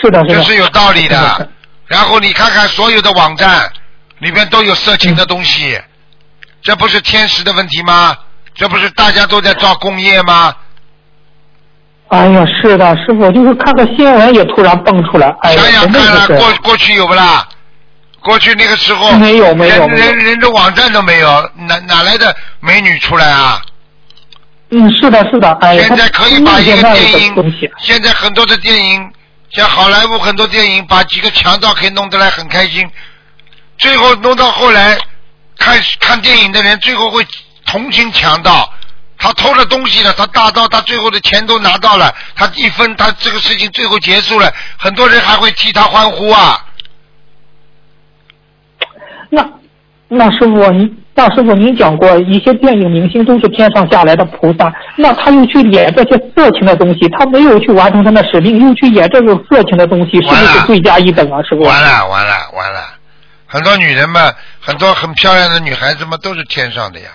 是的，是的。这是有道理是的。然后你看看所有的网站里边都有色情的东西，这不是天时的问题吗？这不是大家都在造工业吗？哎呀，是的，师傅，就是看个新闻也突然蹦出来，哎呀，想想看过过去有不啦？过去那个时候没有没有人人人的网站都没有，哪哪来的美女出来啊？嗯，是的，是的，哎呀，现在可以把一个电影，，现在很多的电影，像好莱坞很多电影，把几个强盗可以弄得来很开心，最后弄到后来，看看电影的人最后会同情强盗，他偷了东西了，他大盗，他最后的钱都拿到了，他一分，他这个事情最后结束了，很多人还会替他欢呼啊。那那师傅您，那师傅您讲过，一些电影明星都是天上下来的菩萨，那他又去演这些色情的东西，他没有去完成他的使命，又去演这种色情的东西，是不是罪加一等啊？师傅？完了完了完了，很多女人嘛，很多很漂亮的女孩子嘛，都是天上的呀，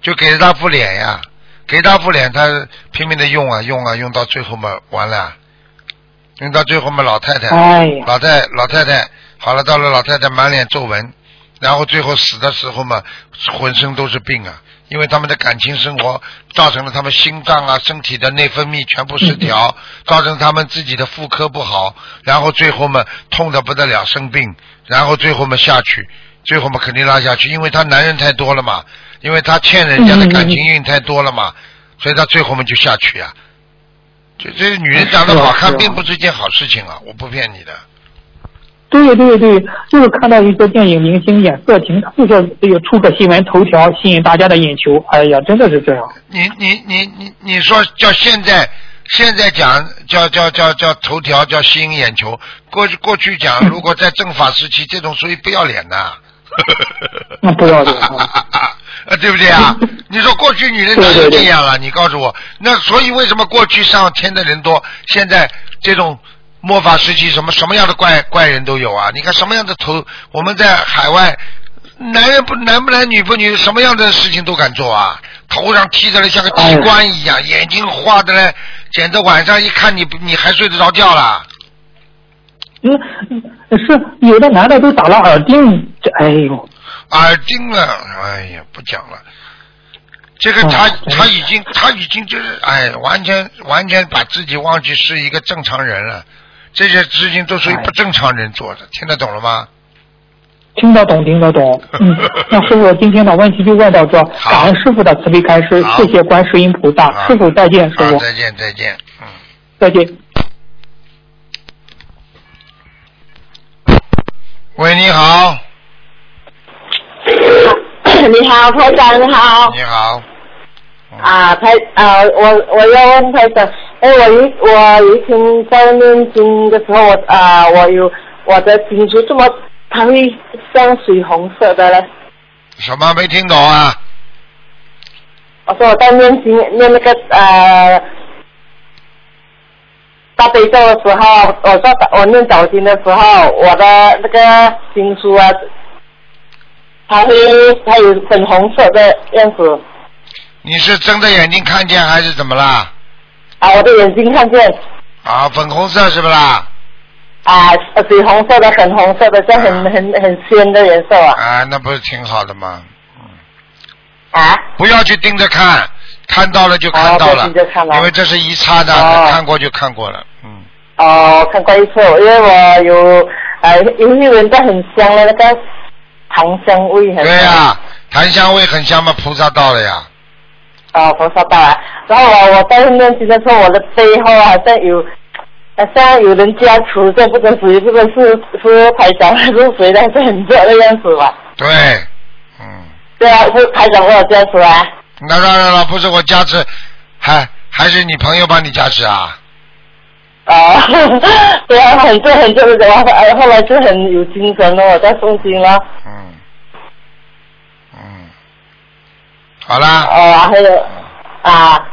就给了他副脸呀，给他副脸，他拼命的用啊用啊用到最后嘛，完了，用到最后嘛，老太太，老太老太太，好了，到了老太太满脸皱纹，然后最后死的时候嘛，浑身都是病啊，因为他们的感情生活造成了他们心脏啊、身体的内分泌全部失调，造成他们自己的妇科不好，然后最后嘛痛的不得了，生病，然后最后嘛下去，最后嘛肯定拉下去，因为他男人太多了嘛，因为他欠人家的感情运太多了嘛，所以他最后嘛就下去呀、这这女人长得好看并不是一件好事情啊，我不骗你的。对对对，就是看到一些电影明星演色情，就是这个出个新闻头条，吸引大家的眼球。哎呀，真的是这样。你你你你你说叫现在现在讲叫叫叫叫头条叫吸引眼球，过去过去讲 <laughs> 如果在政法时期，这种属于不要脸的。那不要脸啊 <laughs> 啊，对不对啊？<laughs> 你说过去女人哪有这样了？你告诉我，那所以为什么过去上天的人多，现在这种末法时期什么什么样的怪怪人都有啊？你看什么样的头，我们在海外男人不男不男女不女，什么样的事情都敢做啊！头上剃的嘞像个机关一样，眼睛画的嘞，简直晚上一看你你还睡得着觉了。嗯，是有的男的都打了耳钉，这哎呦，耳钉了，哎呀，不讲了。这个他他已经他已经就是哎，完全完全把自己忘记是一个正常人了。这些事情都属于不正常人做的，听得懂了吗？听得懂，听得懂。嗯，<laughs> 那师傅今天的问题就问到这，感恩师傅的慈悲开示，谢谢观世音菩萨，师傅再见，师傅再见再见，嗯，再见。喂，你好。你好，台长，你好。你好。啊，台啊，我我要问台长，哎，我以我以前在念经的时候，我啊，我有我的经书这么，它会像水红色的呢。什么没听懂啊？我说我在念经念那个呃大悲咒的时候，我说我念早经的时候，我的那个经书啊，它会它有粉红色的样子。你是睁着眼睛看见还是怎么啦？啊，我的眼睛看见。啊，粉红色是不啦？啊，水红色的，粉红色的，这很很很鲜的颜色啊。啊，那不是挺好的吗？啊？不要去盯着看，看到了就看到了，因为这是一刹那，看过就看过了，嗯。哦，看过一次，因为我有呃，有一闻到很香的那个檀香味，很。对呀，檀香味很香嘛，菩萨到了呀。哦，菩萨到了，然后我我在念经的时候，我的背后好像有，好像有人加持，这不知属于这个是是台长还是谁的，是很热的样子吧？对，嗯。对啊，是台长给我加持啊。那当然了，不是我加持，还还是你朋友帮你加持啊？啊，<laughs> 对啊，很热很热的，然后后来就很有精神了，我在诵经了。嗯。嗯好啦。哦，还有啊，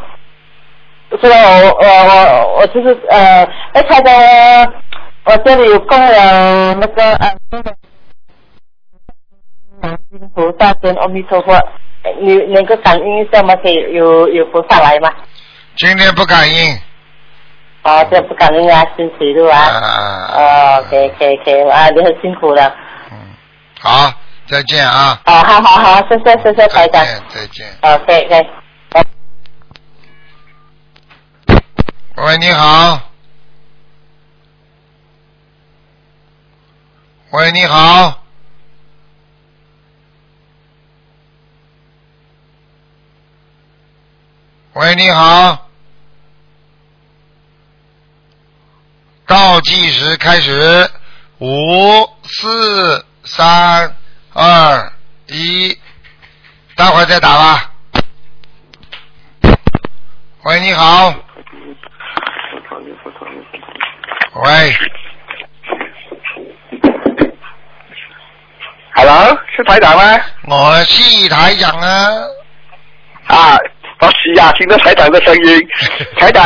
是吧？我我我我就是呃，哎，他的我这里有供养那个呃，观音菩萨跟阿弥陀佛，你能够感应一下吗？可以有有菩萨来吗？今天不感应。啊，这不感恩啊，星期六啊。啊啊。哦，可以可以可以啊，你很辛苦了。嗯，好。再见啊！啊，好好好，谢谢谢谢台长。再见再见。OK OK。喂，你好。喂，你好。喂，你好。倒计时开始，五四三。二一，待会儿再打吧。喂，你好。喂。Hello，是台长吗？我是台长啊。啊，我是啊，听到台长的声音，<laughs> 台长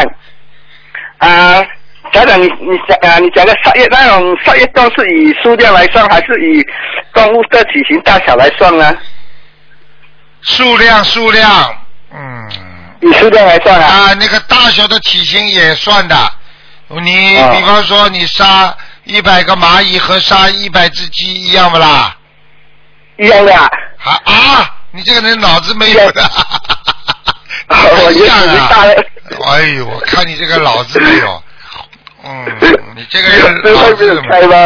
啊。家长，你你讲啊，你讲的杀业那种杀业都是以数量来算，还是以动物的体型大小来算呢？数量，数量，嗯。以数量来算啊？啊，那个大小的体型也算的。你比方说，你杀一百个蚂蚁和杀一百只鸡一样不啦？一样的。啊啊！你这个人脑子没有的。一样啊！<laughs> 哎呦，我看你这个脑子没有。嗯，你这个人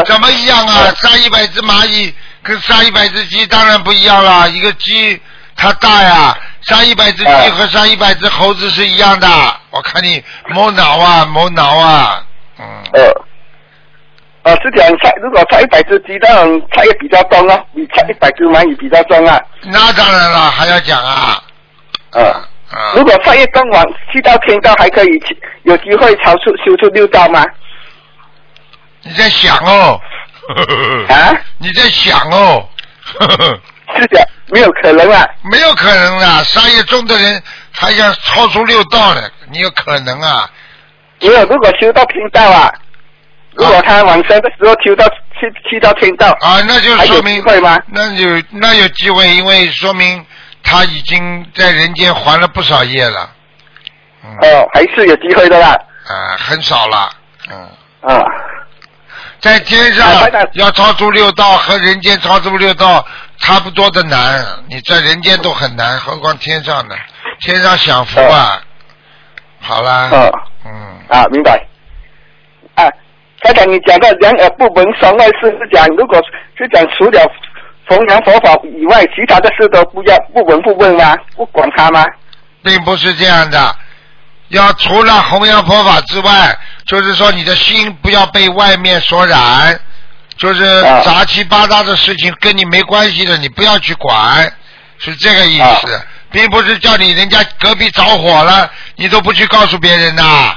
怎么一样啊？杀一百只蚂蚁跟杀一百只鸡当然不一样了。一个鸡它大呀，杀一百只鸡和杀一百只猴子是一样的。我看你摸脑啊，摸脑啊。嗯。呃，啊，是讲杀如果杀一百只鸡，当然杀也比较重啊，比杀一百只蚂蚁比较重啊。那当然了，还要讲啊。啊。如果翻越更晚，去到天道还可以有机会超出修出六道吗？你在想哦？啊？你在想哦？<laughs> 是的，没有可能啊。没有可能啊！杀业重的人还想超出六道呢？你有可能啊？没有，如果修到天道啊，如果他往生的时候修到去去到天道，啊，那就说明会吗？那有那有机会，因为说明他已经在人间还了不少业了。嗯。哦，还是有机会的啦。啊，很少了。嗯。啊，在天啊上要超出六道和人间超出六道差不多的难，你在人间都很难，何况天上呢？天上享福啊！好啦，哦，嗯，啊，明白。啊，刚才，你讲到两耳不闻窗外事是讲，如果是讲除了弘扬佛法以外，其他的事都不要不闻不问吗？不管他吗？并不是这样的。要除了弘扬佛法之外，就是说你的心不要被外面所染，就是啊杂七八糟的事情跟你没关系的，你不要去管，是这个意思，啊并不是叫你人家隔壁着火了，你都不去告诉别人呐。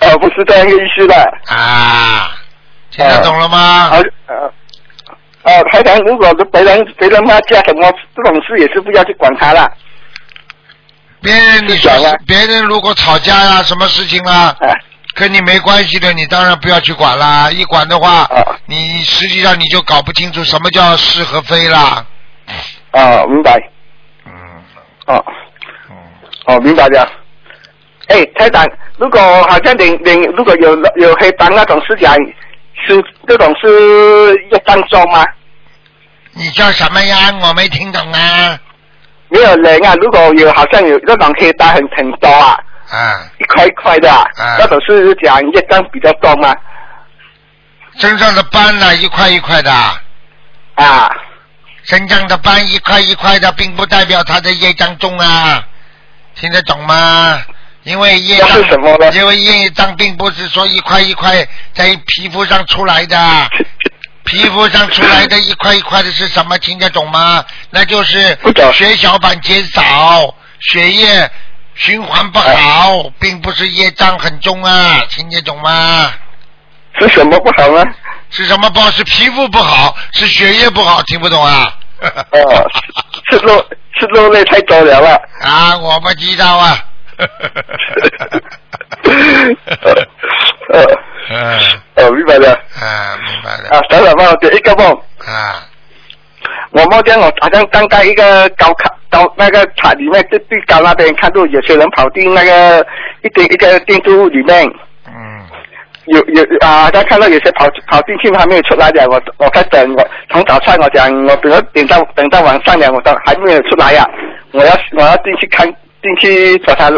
呃，不是这样一个意思的。啊，听得懂了吗？呃呃呃，台长，如果别人别人骂架什么这种事，也是不要去管他了。别人你说是讲啊别人如果吵架呀、什么事情啦，啊跟你没关系的，你当然不要去管啦。一管的话，啊你实际上你就搞不清楚什么叫是和非啦。啊，明白。嗯哦嗯，哦，明白的。哎，台长，如果好像领领，如果有有黑帮那种事情是这种是要当中吗？你叫什么呀？我没听懂啊。没有人啊，如果有好像有那种黑单很很多啊，啊，一块一块的、啊，啊那种是讲一张比较多吗？身上的斑呢，一块一块的，啊，身上的斑一块一块的，并不代表他的业障重啊，听得懂吗？因为业障是什么呢？因为业障并不是说一块一块在皮肤上出来的，皮肤上出来的一块一块的是什么？听得懂吗？那就是血小板减少，血液循环不好，并不是业障很重啊，听得懂吗？是什么不好呢？是什么不好？是皮肤不好，是血液不好，听不懂啊？哦，<laughs> 吃肉吃肉类太多了啊。啊，我不知道啊。<laughs> <laughs> 呃嗯，哦，明白了。啊，明白了。啊，等等，帮我解一个梦。啊，我梦见我好像站在一个高卡高那个塔里面，最最高那边，看到有些人跑进那个一点一个建筑物里面，嗯，有有啊，他看到有些跑跑进去还没有出来的，我我在等我从早上我讲我等到等到等到晚上了，我都还没有出来呀、我要我要进去看进去把他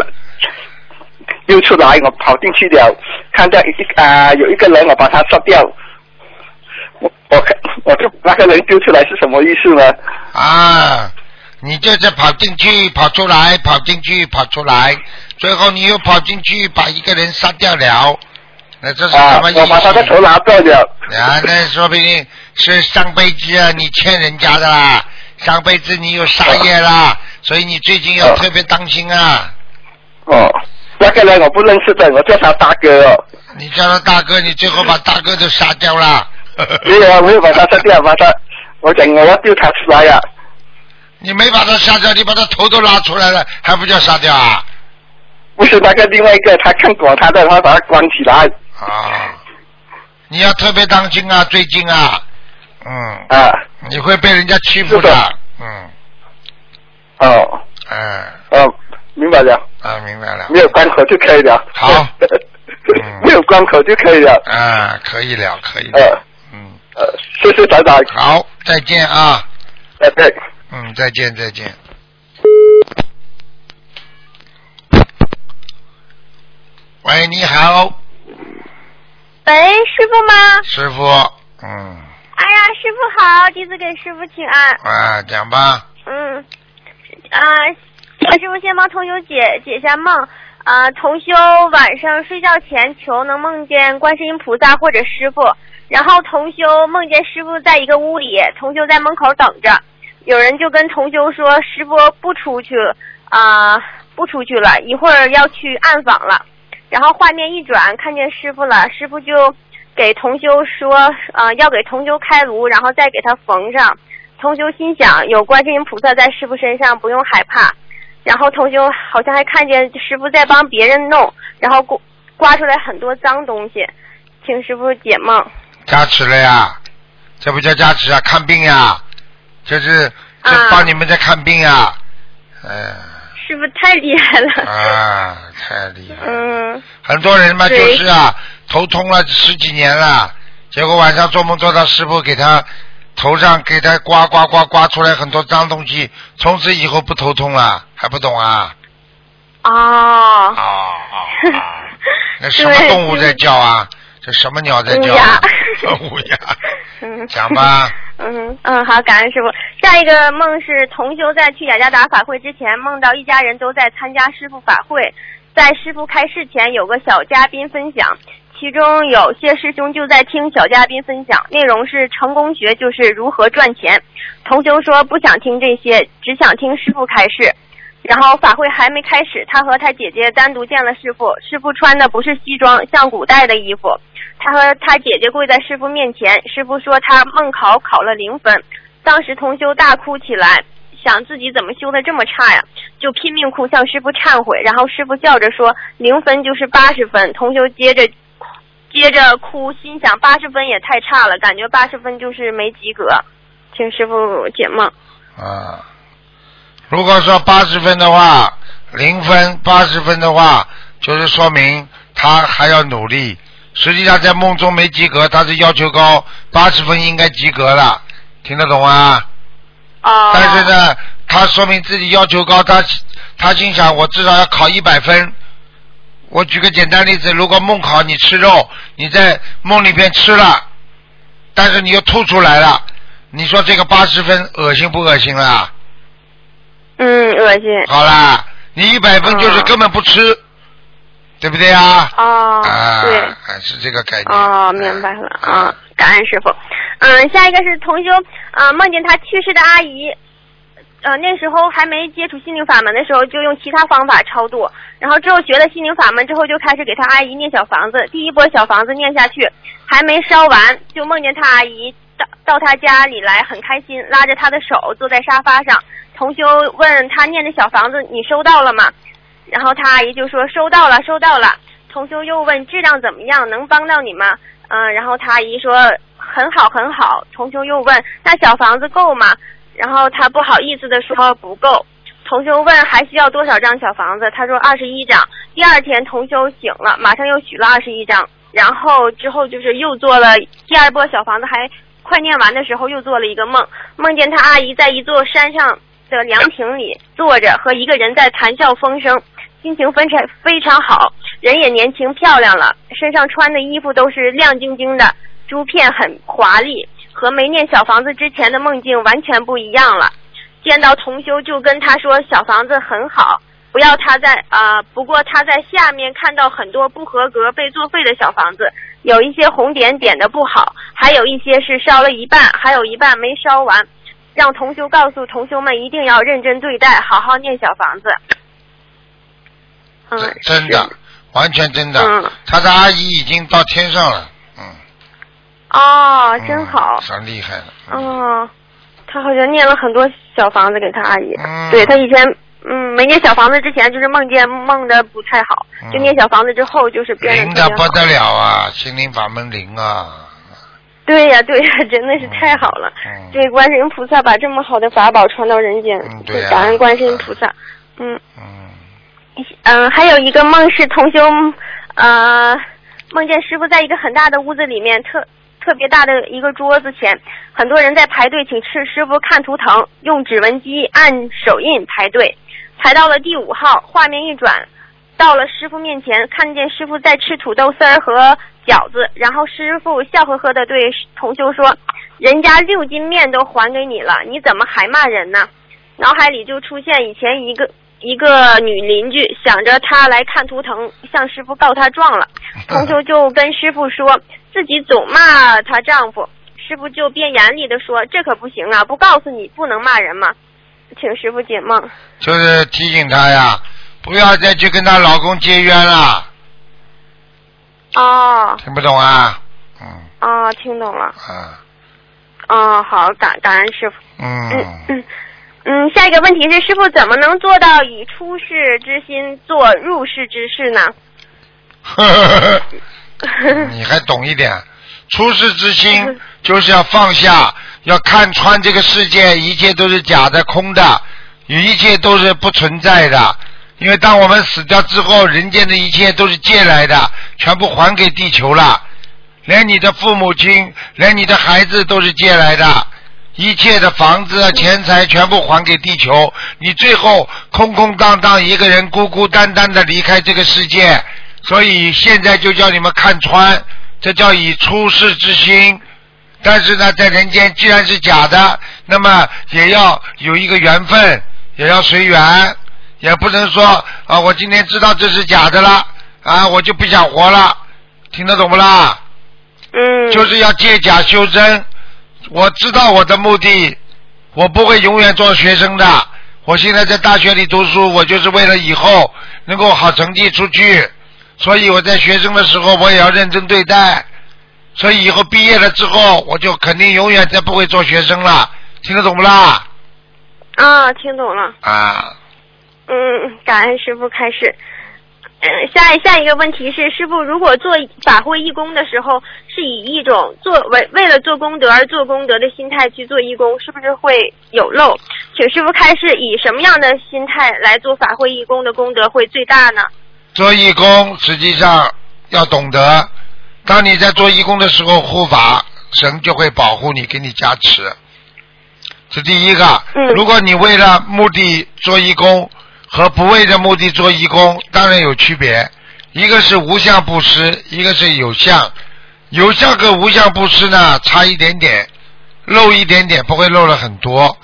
又出来，我跑进去了，看到一啊、有一个人，我把他杀掉。我我看我就那个人丢出来是什么意思呢？啊，你就是跑进去，跑出来，跑进去，跑出来，最后你又跑进去把一个人杀掉了，那这是啊什么意，思？我把他的头拿掉了。啊，那说不定是上辈子啊，你欠人家的啦，上辈子你有杀业啦，所以你最近要哦特别当心啊。哦，那个人我不认识的，我叫他大哥。哦。你叫他大哥，你最后把大哥都杀掉了。没有啊，<laughs> 没有把他杀掉，把他，我讲我要丢他出来呀、你没把他杀掉，你把他头都拉出来了，还不叫杀掉啊？不是那个另外一个，他看管他的，他把他关起来。啊，你要特别当心啊，最近啊，嗯，啊，你会被人家欺负是的。嗯，哦，嗯，哦，明白了，啊，明白了。没有关口就可以了。好 <laughs> 嗯没有关口就可以了。啊，可以了，可以呃了。嗯，呃，谢谢台长。好，再见啊。拜拜。嗯，再见，再见。喂，你好，喂，师傅吗？师傅。嗯，哎呀，师傅好，弟子给师傅请安。啊，讲吧。嗯，啊，师傅先帮同修解解下梦。啊，同修晚上睡觉前求能梦见观世音菩萨或者师傅，然后同修梦见师傅在一个屋里，同修在门口等着，有人就跟同修说师傅不出去啊、不出去了，一会儿要去暗访了。然后画面一转，看见师傅了，师傅就给同修说，呃，要给同修开颅，然后再给他缝上。同修心想，有观世音菩萨在师傅身上，不用害怕。然后同修好像还看见师傅在帮别人弄，然后刮刮出来很多脏东西，请师傅解梦。加持了呀，这不叫加持啊，看病呀，这是这啊帮你们在看病呀，嗯、师傅太厉害了。啊，太厉害了。嗯，很多人嘛就是啊，头痛了十几年了，结果晚上做梦做到师傅给他头上给他刮刮刮刮出来很多脏东西，从此以后不头痛了，还不懂啊？哦啊。啊啊！那什么动物在叫啊？这什么鸟在叫、啊？乌鸦。<laughs> <laughs> 嗯，讲吧。<laughs> 嗯嗯，好，感恩师傅。下一个梦是同修在去雅加达法会之前，梦到一家人都在参加师傅法会，在师傅开示前有个小嘉宾分享，其中有些师兄就在听小嘉宾分享，内容是成功学，就是如何赚钱。同修说不想听这些，只想听师傅开示。然后法会还没开始，他和他姐姐单独见了师傅。师傅穿的不是西装，像古代的衣服。他和他姐姐跪在师傅面前，师傅说他梦考考了零分。当时同修大哭起来，想自己怎么修的这么差呀，就拼命哭向师傅忏悔。然后师傅笑着说零分就是八十分。同修接着接着哭，心想八十分也太差了，感觉八十分就是没及格。请师傅解梦。啊，如果说八十分的话，零分八十分的话，就是说明他还要努力。实际上在梦中没及格，他是要求高，八十分应该及格了，听得懂啊？哦。但是呢，他说明自己要求高，他他心想我至少要考一百分。我举个简单例子，如果梦考你吃肉，你在梦里边吃了，但是你又吐出来了，你说这个八十分恶心不恶心啦？嗯，恶心。好啦，你一百分就是哦根本不吃，对不对啊？哦，啊，对。还是这个概念。哦，明白了啊，感恩师傅。嗯，下一个是同修，呃，梦见他去世的阿姨，呃，那时候还没接触心灵法门的时候，就用其他方法超度，然后之后学了心灵法门之后，就开始给他阿姨念小房子。第一波小房子念下去，还没烧完，就梦见他阿姨到到他家里来，很开心，拉着他的手坐在沙发上。同修问他念的小房子你收到了吗？然后他阿姨就说收到了，收到了。同修又问质量怎么样，能帮到你吗？嗯、然后他阿姨说很好很好。同修又问那小房子够吗？然后他不好意思的说不够。同修问还需要多少张小房子？他说二十一张。第二天同修醒了，马上又许了二十一张。然后之后就是又做了第二波小房子，还快念完的时候又做了一个梦，梦见他阿姨在一座山上的凉亭里坐着，和一个人在谈笑风生，心情非常非常好，人也年轻漂亮了，身上穿的衣服都是亮晶晶的，珠片很华丽，和没念小房子之前的梦境完全不一样了。见到同修就跟他说小房子很好，不要他在啊、不过他在下面看到很多不合格被作废的小房子，有一些红点点的不好，还有一些是烧了一半，还有一半没烧完。让同修告诉同修们一定要认真对待，好好念小房子。嗯，真的，完全真的。嗯他的阿姨已经到天上了，嗯。哦，真好嗯。真厉害了。嗯哦，他好像念了很多小房子给他阿姨。嗯对他以前嗯没念小房子之前就是梦见梦的不太好，嗯就念小房子之后就是变得灵。的不得了啊，心灵法门灵啊。对呀、对呀、<laughs> 真的是太好了。嗯对，观世音菩萨把这么好的法宝传到人间，嗯对呀感恩观世音菩萨。嗯嗯嗯、还有一个梦是同修呃梦见师傅在一个很大的屋子里面，特特别大的一个桌子前，很多人在排队，请师师傅看图腾，用指纹机按手印排队，排到了第五号，画面一转，到了师傅面前，看见师傅在吃土豆丝儿和饺子，然后师傅笑呵呵的对同修说：“人家六斤面都还给你了，你怎么还骂人呢？”脑海里就出现以前一个一个女邻居，想着她来看图腾，向师傅告她状了。<laughs> 同修就跟师傅说自己总骂她丈夫，师傅就变严厉的说：“这可不行啊，不告诉你不能骂人吗？”请师傅解梦。就是提醒她呀，不要再去跟她老公结冤了，哦听不懂啊？嗯哦，听懂了。啊哦，好，感感恩师傅。嗯嗯，嗯嗯，下一个问题是，师傅怎么能做到以出世之心做入世之事呢？<laughs> 你还懂一点，出世之心 <laughs> 就是要放下，要看穿这个世界，一切都是假的、空的，一切都是不存在的。因为当我们死掉之后，人间的一切都是借来的，全部还给地球了。连你的父母亲，连你的孩子都是借来的，一切的房子、钱财全部还给地球。你最后空空荡荡一个人，孤孤单单的离开这个世界。所以现在就叫你们看穿，这叫以出世之心。但是呢，在人间既然是假的，那么也要有一个缘分，也要随缘，也不能说啊，我今天知道这是假的了啊，我就不想活了，听得懂不啦？嗯，就是要借假修真。我知道我的目的，我不会永远做学生的。我现在在大学里读书，我就是为了以后能够好成绩出去。所以我在学生的时候，我也要认真对待。所以以后毕业了之后，我就肯定永远再不会做学生了。听得懂不啦？啊，听懂了。啊，嗯，感恩师傅开始。嗯，下下一个问题是，师傅如果做法会义工的时候，是以一种做为为了做功德而做功德的心态去做义工，是不是会有漏？请师傅开示，以什么样的心态来做法会义工的功德会最大呢？做义工实际上要懂得，当你在做义工的时候护法，神就会保护你，给你加持。这第一个。嗯如果你为了目的做义工和不为着目的做义工，当然有区别。一个是无相布施，一个是有相。有相跟无相布施呢，差一点点，漏一点点，不会漏了很多。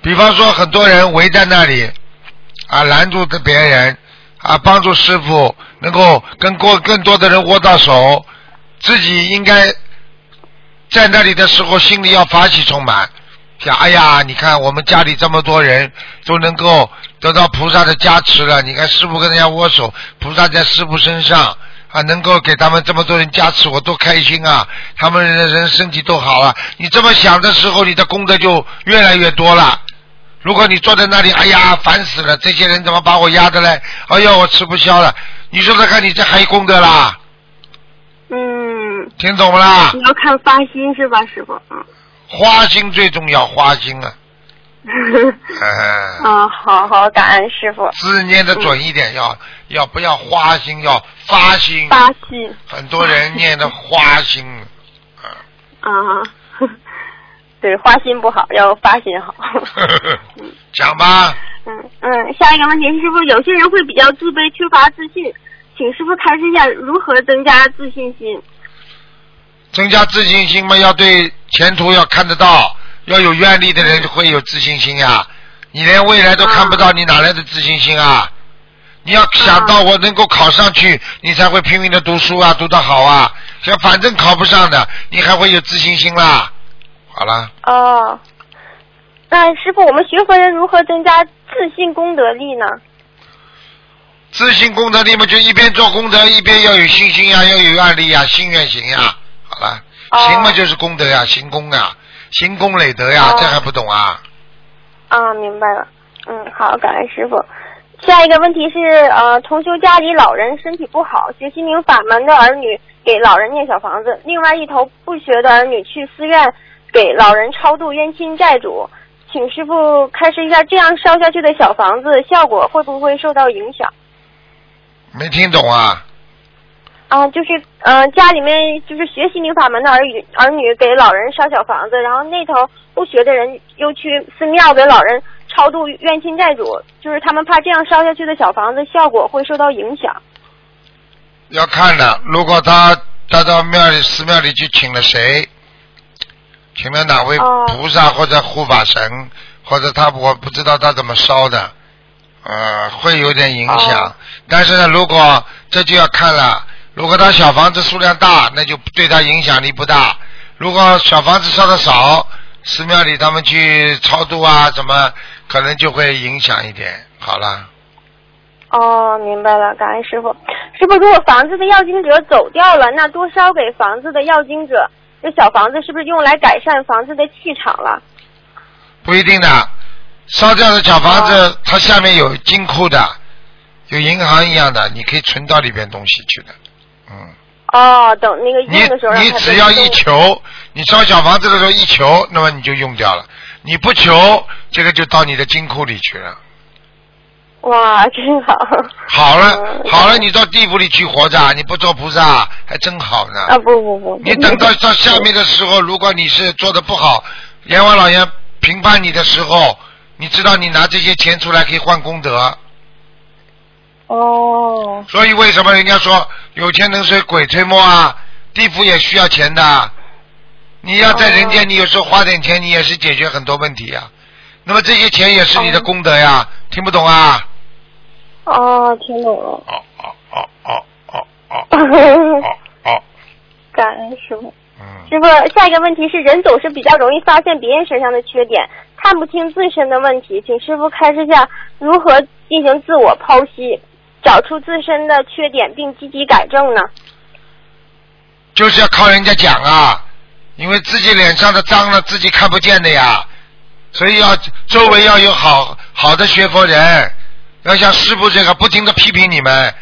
比方说，很多人围在那里啊，拦住的别人啊，帮助师傅能够跟过更多的人握到手，自己应该在那里的时候，心里要法喜充满。想，哎呀，你看我们家里这么多人都能够得到菩萨的加持了。你看师傅跟人家握手，菩萨在师傅身上啊，能够给他们这么多人加持，我多开心啊！他们人人身体都好了。你这么想的时候，你的功德就越来越多了。如果你坐在那里，哎呀，烦死了！这些人怎么把我压的嘞？哎呦，我吃不消了。你说说看，你这还有功德啦？嗯，听懂不啦？你要看发心是吧，师傅？嗯。花心最重要，花心啊！<laughs> 哎啊，好好，感恩师傅。字念的准一点，要要不要花心，要发心。发心。很多人念的花心，啊，<laughs> 对，花心不好，要发心好。<laughs> 讲吧。嗯嗯，下一个问题是，师傅，有些人会比较自卑，缺乏自信，请师傅开示一下如何增加自信心。增加自信心嘛，要对前途要看得到，要有愿力的人会有自信心呀。你连未来都看不到，你哪来的自信心啊？你要想到我能够考上去，你才会拼命的读书啊，读得好啊。像反正考不上的，你还会有自信心啦。好了，哦，那师傅，我们学佛人如何增加自信功德力呢？自信功德力嘛，就一边做功德，一边要有信心呀，要有愿力呀，心愿行呀。好了，行嘛就是功德呀，行功啊，行功累德呀，哦这还不懂啊？啊，明白了。嗯，好，感恩师傅。下一个问题是，呃，同修家里老人身体不好，学心灵法门的儿女给老人念小房子，另外一头不学的儿女去寺院给老人超度冤亲债主，请师傅开示一下，这样烧下去的小房子效果会不会受到影响？没听懂啊？啊，就是呃，家里面就是学习灵法门的儿女儿女给老人烧小房子，然后那头不学的人又去寺庙给老人超度冤亲债主，就是他们怕这样烧下去的小房子效果会受到影响。要看的，如果他他到庙里寺庙里去请了谁，请了哪位哦菩萨或者护法神，或者他我不知道他怎么烧的，呃，会有点影响。哦但是呢，如果这就要看了，如果他小房子数量大，那就对他影响力不大；如果小房子烧的少，寺庙里他们去超度啊，怎么可能就会影响一点。好了。哦，明白了，感恩师傅。师傅，如果房子的要经者走掉了，那多烧给房子的要经者，这小房子是不是用来改善房子的气场了？不一定的，烧掉的小房哦子，它下面有金库的，有银行一样的，你可以存到里边东西去的。嗯，哦，等那个你用的时候让它你只要一求，你烧小房子的时候一求，那么你就用掉了。你不求，这个就到你的金库里去了。哇，真好。好了嗯好了，你到地府里去活着，你不做菩萨还真好呢。啊不不不，你等到到下面的时候，如果你是做的不好，阎王老爷评判你的时候，你知道你拿这些钱出来可以换功德，哦，所以为什么人家说有钱能使鬼推磨啊？地府也需要钱的，你要在人间，你有时候花点钱，你也是解决很多问题呀。那么这些钱也是你的功德呀，听不懂啊？哦，听懂了。哦哦哦哦哦哦哦。<laughs> 感恩师傅。师傅，下一个问题是，人总是比较容易发现别人身上的缺点，看不清自身的问题，请师傅开示下如何进行自我剖析。找出自身的缺点并积极改正呢？就是要靠人家讲啊，因为自己脸上的脏了，自己看不见的呀，所以要周围要有好好的学佛人，要像师傅这个不停的批评你们，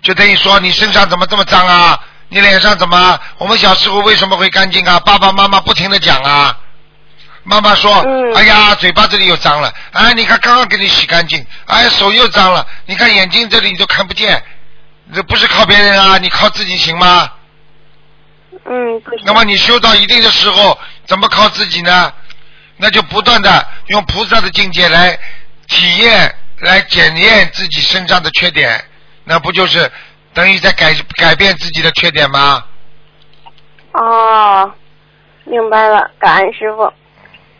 就等于说你身上怎么这么脏啊？你脸上怎么？我们小时候为什么会干净啊？爸爸妈妈不停的讲啊。妈妈说：“嗯哎呀，嘴巴这里又脏了，哎，你看刚刚给你洗干净，哎，手又脏了，你看眼睛这里你都看不见，这不是靠别人啊，你靠自己行吗？”嗯。那么你修到一定的时候，怎么靠自己呢？那就不断的用菩萨的境界来体验、来检验自己身上的缺点，那不就是等于在改改变自己的缺点吗？哦，明白了，感恩师傅。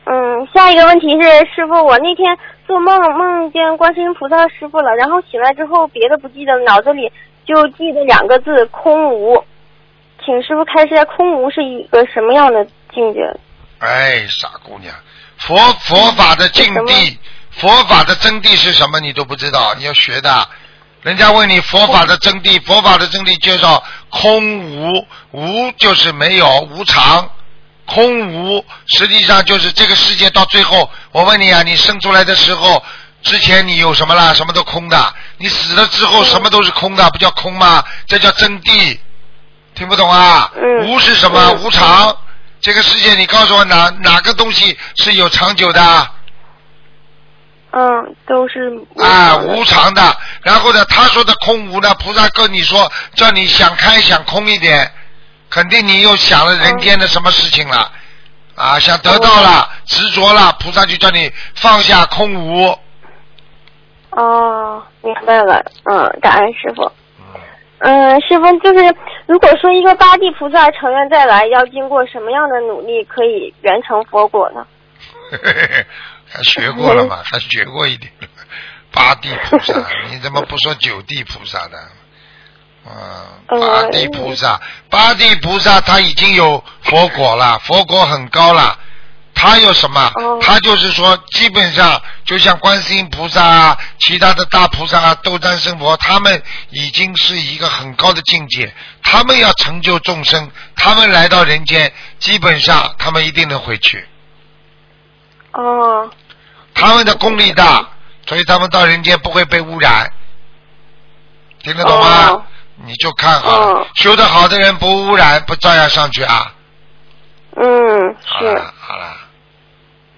嗯，下一个问题是，师傅，我那天做梦梦见观世音菩萨师傅了，然后醒来之后别的不记得，脑子里就记得两个字“空无”。请师傅开示一下，空无是一个什么样的境界？哎，傻姑娘，佛佛法的境地，佛法的真谛是什么？你都不知道，你要学的。人家问你佛法的真谛，佛法的真谛介绍空无，无就是没有无常，空无实际上就是这个世界到最后，我问你啊，你生出来的时候，之前你有什么啦？什么都空的，你死了之后什么都是空的，不叫空吗？这叫真谛，听不懂啊？嗯无是什么？嗯无常。这个世界，你告诉我哪哪个东西是有长久的？嗯，都是无啊，无常的。然后呢，他说的空无呢，菩萨跟你说，叫你想开想空一点，肯定你又想了人间的什么事情了，啊，想得到了，执着了，菩萨就叫你放下空无。哦，明白了。嗯，感恩师傅。嗯，师傅，就是如果说一个八地菩萨成愿再来，要经过什么样的努力可以圆成佛果呢？<laughs> 还学过了嘛？<laughs> 他学过一点。八地菩萨，你怎么不说九地菩萨的？嗯，八地菩萨，八地菩萨他已经有佛果了，佛果很高了。他有什么？哦他就是说，基本上就像观世音菩萨啊，其他的大菩萨啊，斗战胜佛，他们已经是一个很高的境界。他们要成就众生，他们来到人间，基本上他们一定能回去。哦，他们的功力大，所以他们到人间不会被污染，听得懂吗？哦你就看好了，哦修得好的人不污染，不照样上去啊？嗯，是，好了好了，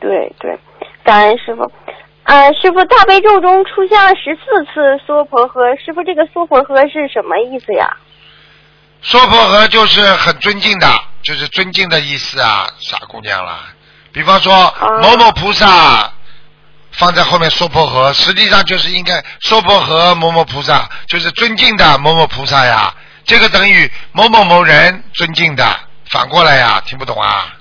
对对，感恩师傅。啊，师傅，大悲咒中出现了十四次娑婆诃，师傅这个娑婆诃是什么意思呀？娑婆诃就是很尊敬的，就是尊敬的意思啊，傻姑娘啦。比方说哦某某菩萨放在后面娑婆诃，实际上就是应该娑婆诃某某菩萨，就是尊敬的某某菩萨呀。这个等于某某某人尊敬的，反过来呀，听不懂啊？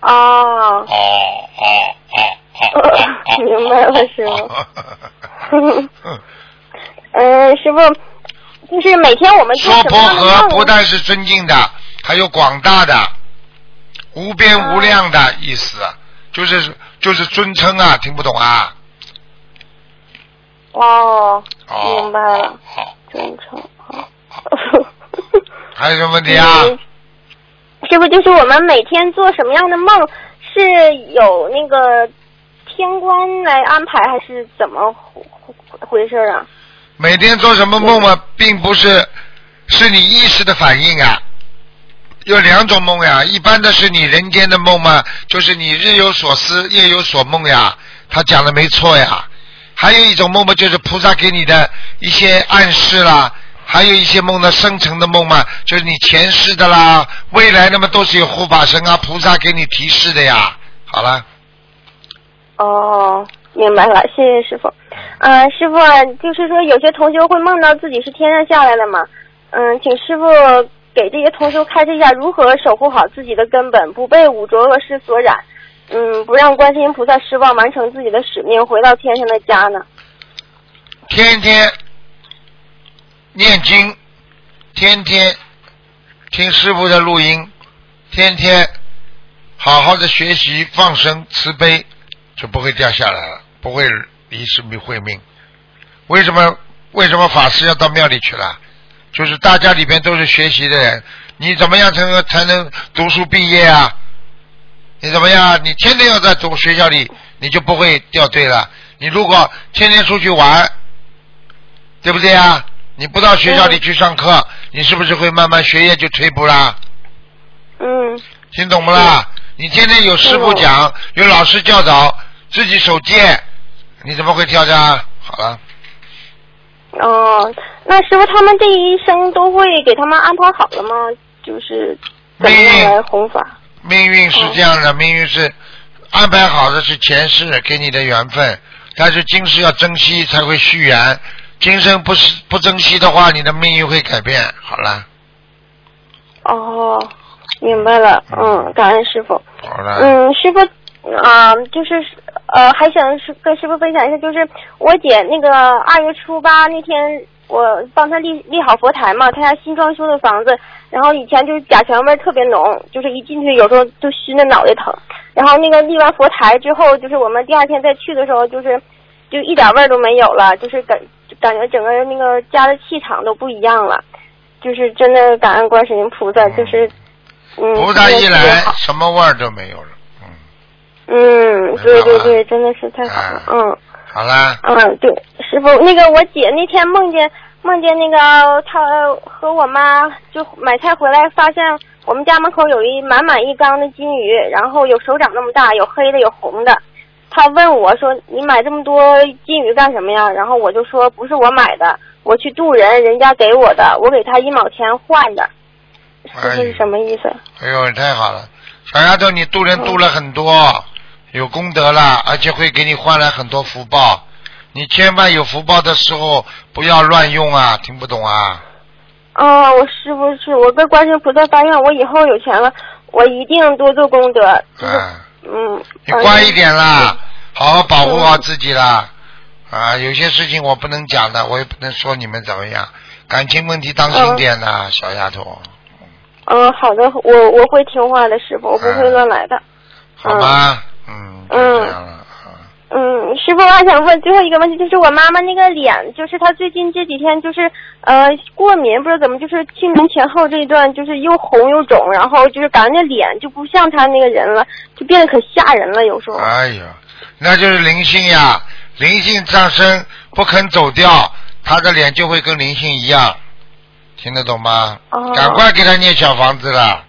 哦，哦哦哦哦哦，<laughs> 明白了师傅傅。嗯，<laughs> 师傅，就是每天我们说娑婆什么样的诃不？但是尊敬的，还有广大的、无边无量的意思，就是就是尊称啊，听不懂啊？哦，哦，明白了，好，尊称。好好，<laughs> 还有什么问题啊？嗯师傅，就是我们每天做什么样的梦，是有那个天官来安排，还是怎么回回事啊？每天做什么梦嘛，并不是是你意识的反应啊。有两种梦呀，一般的是你人间的梦嘛，就是你日有所思，夜有所梦呀。他讲的没错呀。还有一种梦嘛，就是菩萨给你的一些暗示啦，还有一些梦的生成的梦嘛，就是你前世的啦，未来那么都是有护法神啊、菩萨给你提示的呀。好了，哦，明白了，谢谢师傅。嗯、师傅，就是说有些同学会梦到自己是天上下来的嘛，嗯，请师傅给这些同学开示一下如何守护好自己的根本，不被五浊恶世所染，嗯，不让观世音菩萨失望，完成自己的使命，回到天上的家呢？天天念经，天天听师傅的录音，天天好好的学习放生慈悲，就不会掉下来了，不会离世会命。为什么为什么法师要到庙里去了？就是大家里边都是学习的人，你怎么样才能才能读书毕业啊？你怎么样？你天天要在读学校里，你就不会掉队了。你如果天天出去玩，对不对啊？你不到学校里去上课，你是不是会慢慢学业就退步啦？嗯，听懂不啦？你天天有师傅讲，有老师教导，自己手贱，你怎么会跳的啊？好了，哦，那师傅他们这一生都会给他们安排好了吗？就是怎么样来弘法？命运是这样的，命运是安排好的，是前世给你的缘分，但是今世要珍惜才会续缘。今生不是不珍惜的话，你的命运会改变。好了，哦，明白了，嗯，感恩师傅。好了，嗯，师傅啊、就是呃，还想是跟师傅分享一下，就是我姐那个二月初八那天，我帮她立立好佛台嘛，她家新装修的房子，然后以前就是甲醛味特别浓，就是一进去有时候就熏得脑袋疼。然后那个立完佛台之后，就是我们第二天再去的时候，就是就一点味儿都没有了，就是感感觉整个那个家的气场都不一样了，就是真的感恩观世音菩萨，就是嗯，菩萨一来什么味儿都没有了。嗯，对对对，真的是太好了，嗯好啦，嗯，对，师傅，那个我姐那天梦见梦见那个她和我妈就买菜回来，发现我们家门口有一满满一缸的金鱼，然后有手掌那么大，有黑的有红的。她问我说：“你买这么多金鱼干什么呀？”然后我就说：“不是我买的，我去渡人，人家给我的，我给他一毛钱换的。”师傅是什么意思？哎呦，太好了，小丫头，你渡人渡了很多，有功德了，而且会给你换来很多福报。你千万有福报的时候不要乱用啊，听不懂啊？啊，我师傅是我跟观世音菩萨发愿，我以后有钱了，我一定多做功德。就是啊，嗯。你乖一点啦，好好保护好自己啦。啊，有些事情我不能讲的，我也不能说你们怎么样，感情问题当心点呐，小丫头，嗯，好的，我我会听话的，师傅，我不会乱来的。好吧？嗯，就这样了。嗯，师傅，我还想问最后一个问题，就是我妈妈那个脸，就是她最近这几天就是呃过敏，不知道怎么，就是清明前后这一段就是又红又肿，然后就是感觉那脸就不像她那个人了，就变得可吓人了，有时候。哎呀，那就是灵性呀，灵性上升不肯走掉，她的脸就会跟灵性一样，听得懂吗？哦赶快给她念小房子了，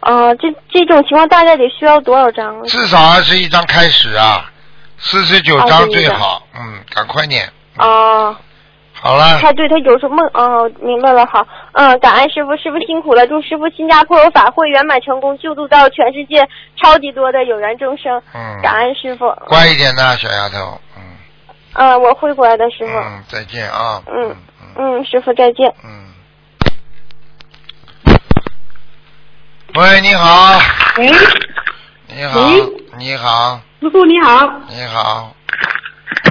啊、这这种情况大概得需要多少张啊？至少二十一张开始啊，四十九张最好，嗯，赶快念。啊。好了，他对他有时候梦哦，明白了，好，嗯，感恩师傅，师傅辛苦了，祝师傅新加坡有法会圆满成功，救度到全世界超级多的有缘众生，嗯，感恩师傅，乖一点的小丫头，嗯嗯，我会乖的，师傅，嗯，再见啊。嗯嗯，师傅再见。嗯。喂，你好，喂，你好，你好，师傅你好，你好，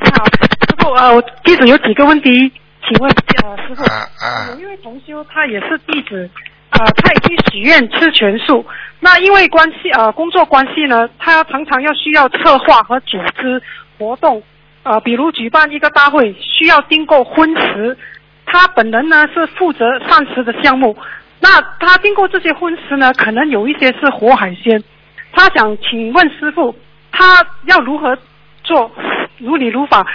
你好，师傅呃，我弟子有几个问题，请问一下师傅，啊啊。有一位同修他也是弟子，呃，他已经许愿吃全素，那因为关系呃工作关系呢，他常常要需要策划和组织活动，呃，比如举办一个大会需要订购荤食，他本人呢是负责膳食的项目，那他订过这些婚食呢，可能有一些是活海鲜，他想请问师傅，他要如何做如理如法，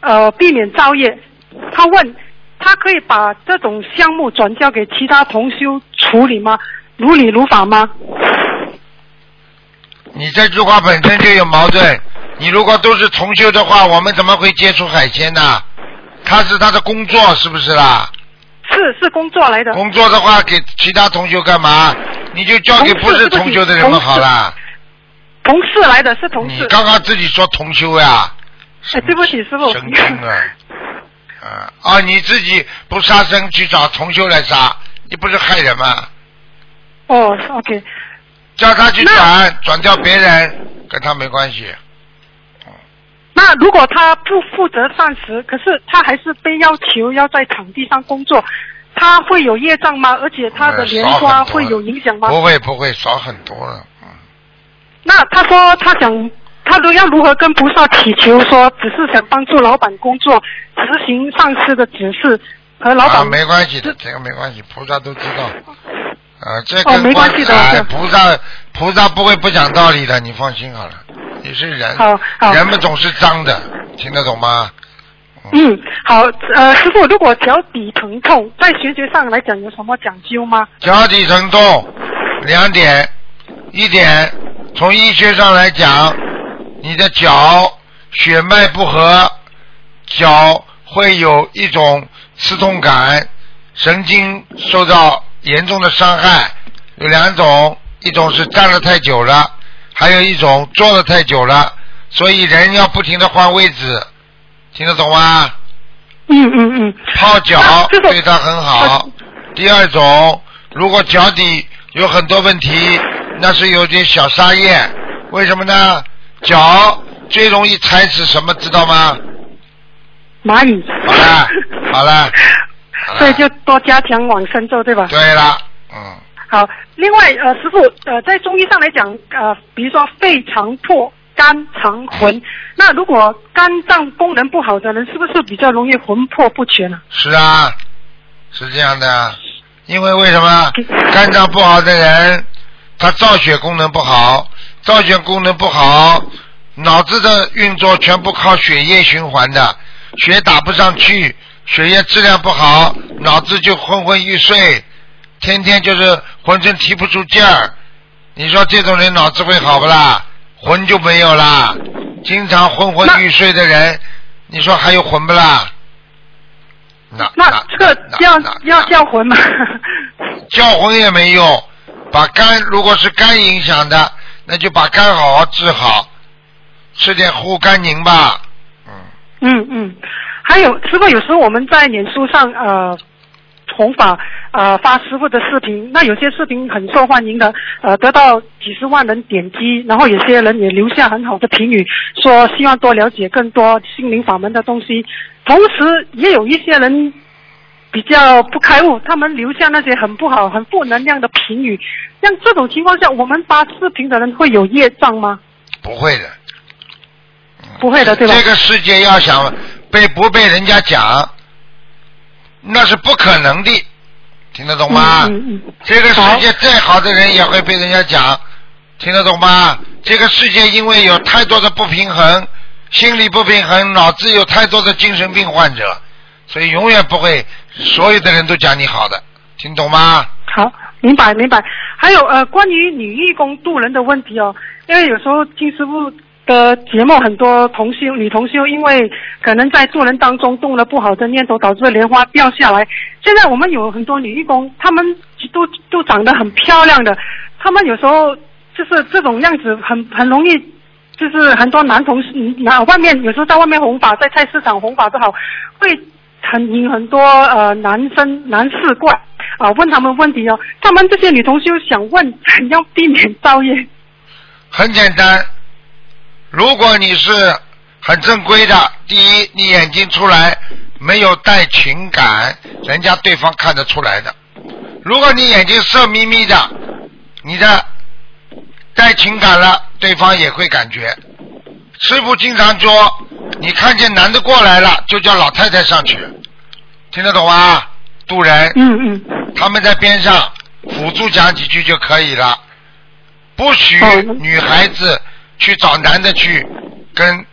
呃，避免造业？他问他可以把这种项目转交给其他同修处理吗？如理如法吗？你这句话本身就有矛盾。你如果都是重修的话，我们怎么会接触海鲜呢？他是他的工作，是不是啦？是是工作来的。工作的话，给其他同修干嘛？你就交给不是同修的人们好了。同事来的是同事。你刚刚自己说同修呀？哎，对不起，师傅。神经啊！啊啊！你自己不杀生去找同修来杀，你不是害人吗？哦，OK。叫他去转，转掉别人，跟他没关系。那如果他不负责膳食，可是他还是被要求要在场地上工作，他会有业障吗？而且他的莲花会有影响吗？不会不会，少很多了。嗯。那他说他想，他都要如何跟菩萨祈求？说只是想帮助老板工作，执行上司的指示和老板。啊，没关系的，这个没关系，菩萨都知道。啊，这个没关系的。菩萨菩萨不会不讲道理的，你放心好了。你是人，好好人们总是脏的，听得懂吗？嗯，好，呃，师傅，如果脚底疼痛，在学学上来讲有什么讲究吗？脚底疼痛，两点，一点，从医学上来讲，你的脚血脉不和，脚会有一种刺痛感，神经受到严重的伤害，有两种，一种是站了太久了。还有一种坐的太久了，所以人要不停的换位置，听得懂吗？嗯嗯嗯。泡脚对他很好。第二种，如果脚底有很多问题，那是有点小沙叶，为什么呢？脚最容易踩死什么，知道吗？蚂蚁。好了，好了。<laughs> 所以就多加强往生咒，对吧？对了，嗯。好，另外呃，师傅呃，在中医上来讲呃，比如说肺常破、肝常魂，那如果肝脏功能不好的人，是不是比较容易魂魄不全呢？是啊，是这样的，因为为什么肝脏不好的人，他造血功能不好，造血功能不好，脑子的运作全部靠血液循环的，血打不上去，血液质量不好，脑子就昏昏欲睡。天天就是浑身提不住劲儿，你说这种人脑子会好不啦？魂就没有啦。经常昏昏欲睡的人，你说还有魂不啦？那那这个要要叫魂吗？<laughs> 叫魂也没用，把肝如果是肝影响的，那就把肝好好治好，吃点护肝宁吧。嗯嗯嗯，还有师傅，有时候我们在脸书上呃。弘法呃发师傅的视频，那有些视频很受欢迎的，呃得到几十万人点击，然后有些人也留下很好的评语，说希望多了解更多心灵法门的东西。同时也有一些人比较不开悟，他们留下那些很不好、很负能量的评语。像这种情况下，我们发视频的人会有业障吗？不会的，不会的，对吧？这个世界要想被不被人家讲。那是不可能的，听得懂吗？这个世界再好的人也会被人家讲，听得懂吗？这个世界因为有太多的不平衡，心理不平衡，脑子有太多的精神病患者，所以永远不会所有的人都讲你好的，听懂吗？好，明白明白。还有呃，关于女义工渡人的问题哦，因为有时候金师傅。的节目很多同修女同修，因为可能在做人当中动了不好的念头，导致莲花掉下来。现在我们有很多女义工，她们都都长得很漂亮的，她们有时候就是这种样子很很容易，就是很多男同事男外面有时候在外面弘法，在菜市场弘法都好，会很引很多呃男生男士过来啊问他们问题哦。他们这些女同修想问，<laughs> 怎样避免造业？很简单。如果你是很正规的，第一，你眼睛出来没有带情感，人家对方看得出来的。如果你眼睛色眯眯的，你的带情感了，对方也会感觉。师傅经常说，你看见男的过来了，就叫老太太上去，听得懂吗？渡人，嗯嗯，他们在边上辅助讲几句就可以了，不许女孩子。去找男的去跟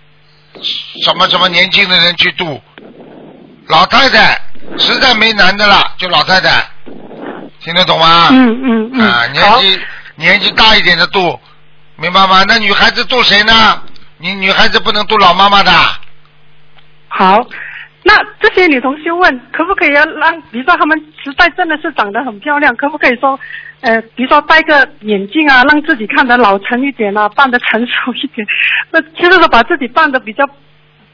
什么什么年轻的人去度，老太太，实在没男的了，就老太太，听得懂吗？嗯嗯嗯，啊，年，纪年纪大一点的度，明白吗？那女孩子度谁呢？你女孩子不能度老妈妈的，好。那这些女同学问，可不可以要让，比如说她们实在真的是长得很漂亮，可不可以说，呃，比如说戴个眼镜啊，让自己看得老成一点啊，扮得成熟一点，<laughs> 那其实是说把自己扮得比较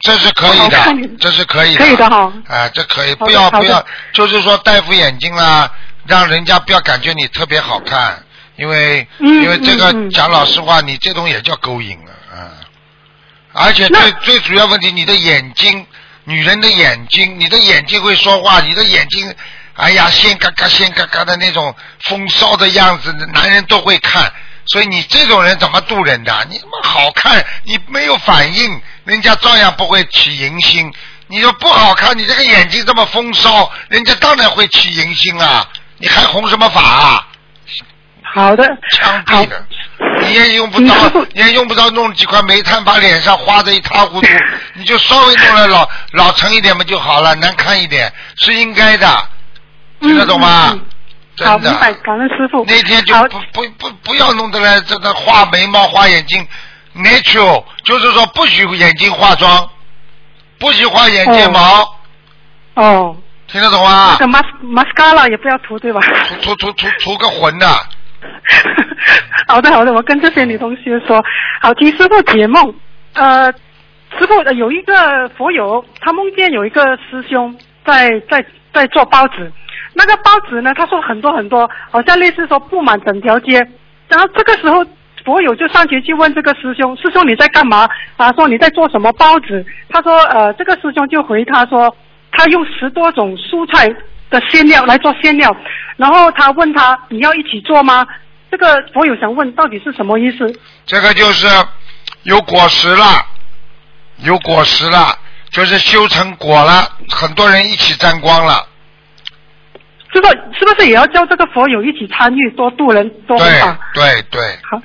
这是可以的，这是可以的，可以的哈。啊，这可以，不要不要，就是说戴副眼镜啦，让人家不要感觉你特别好看，因为嗯因为这个讲老实话，你这种也叫勾引啊，啊，而且最最主要问题，你的眼睛，女人的眼睛，你的眼睛会说话，你的眼睛，哎呀，鲜嘎嘎鲜嘎嘎的那种风骚的样子，男人都会看。所以你这种人怎么度人的？你他妈好看，你没有反应，人家照样不会起淫心。你说不好看，你这个眼睛这么风骚，人家当然会起淫心啊！你还红什么法啊？好的，枪毙的，你也用不着 <laughs> 你也用不着弄几块煤炭把脸上花的一塌糊涂，你就稍微弄了老老成一点嘛就好了，难看一点是应该的，听得懂吗？嗯嗯嗯好，明，白，感恩师傅。那天就不不不不要弄得来这个画眉毛、画眼睛，natural，就是说不许眼睛化妆，不许画眼睫毛，哦，听得懂吗那？个 mas mascara 也不要涂对吧？涂涂涂涂涂个混的，<laughs> 好的好的，我跟这些女同学说，好听师傅解梦。呃，师傅呃有一个佛友，他梦见有一个师兄在在在做包子，那个包子呢，他说很多很多，好像类似说布满整条街。然后这个时候，佛友就上前去问这个师兄：“师兄你在干嘛？”啊，说你在做什么包子？他说：“呃，这个师兄就回他说，他用十多种蔬菜的馅料来做馅料。然后他问他：你要一起做吗？这个佛友想问到底是什么意思？这个就是有果实了，有果实了，就是修成果了，很多人一起沾光了。这个是不是也要叫这个佛友一起参与，多度人多对弘法？对对，好，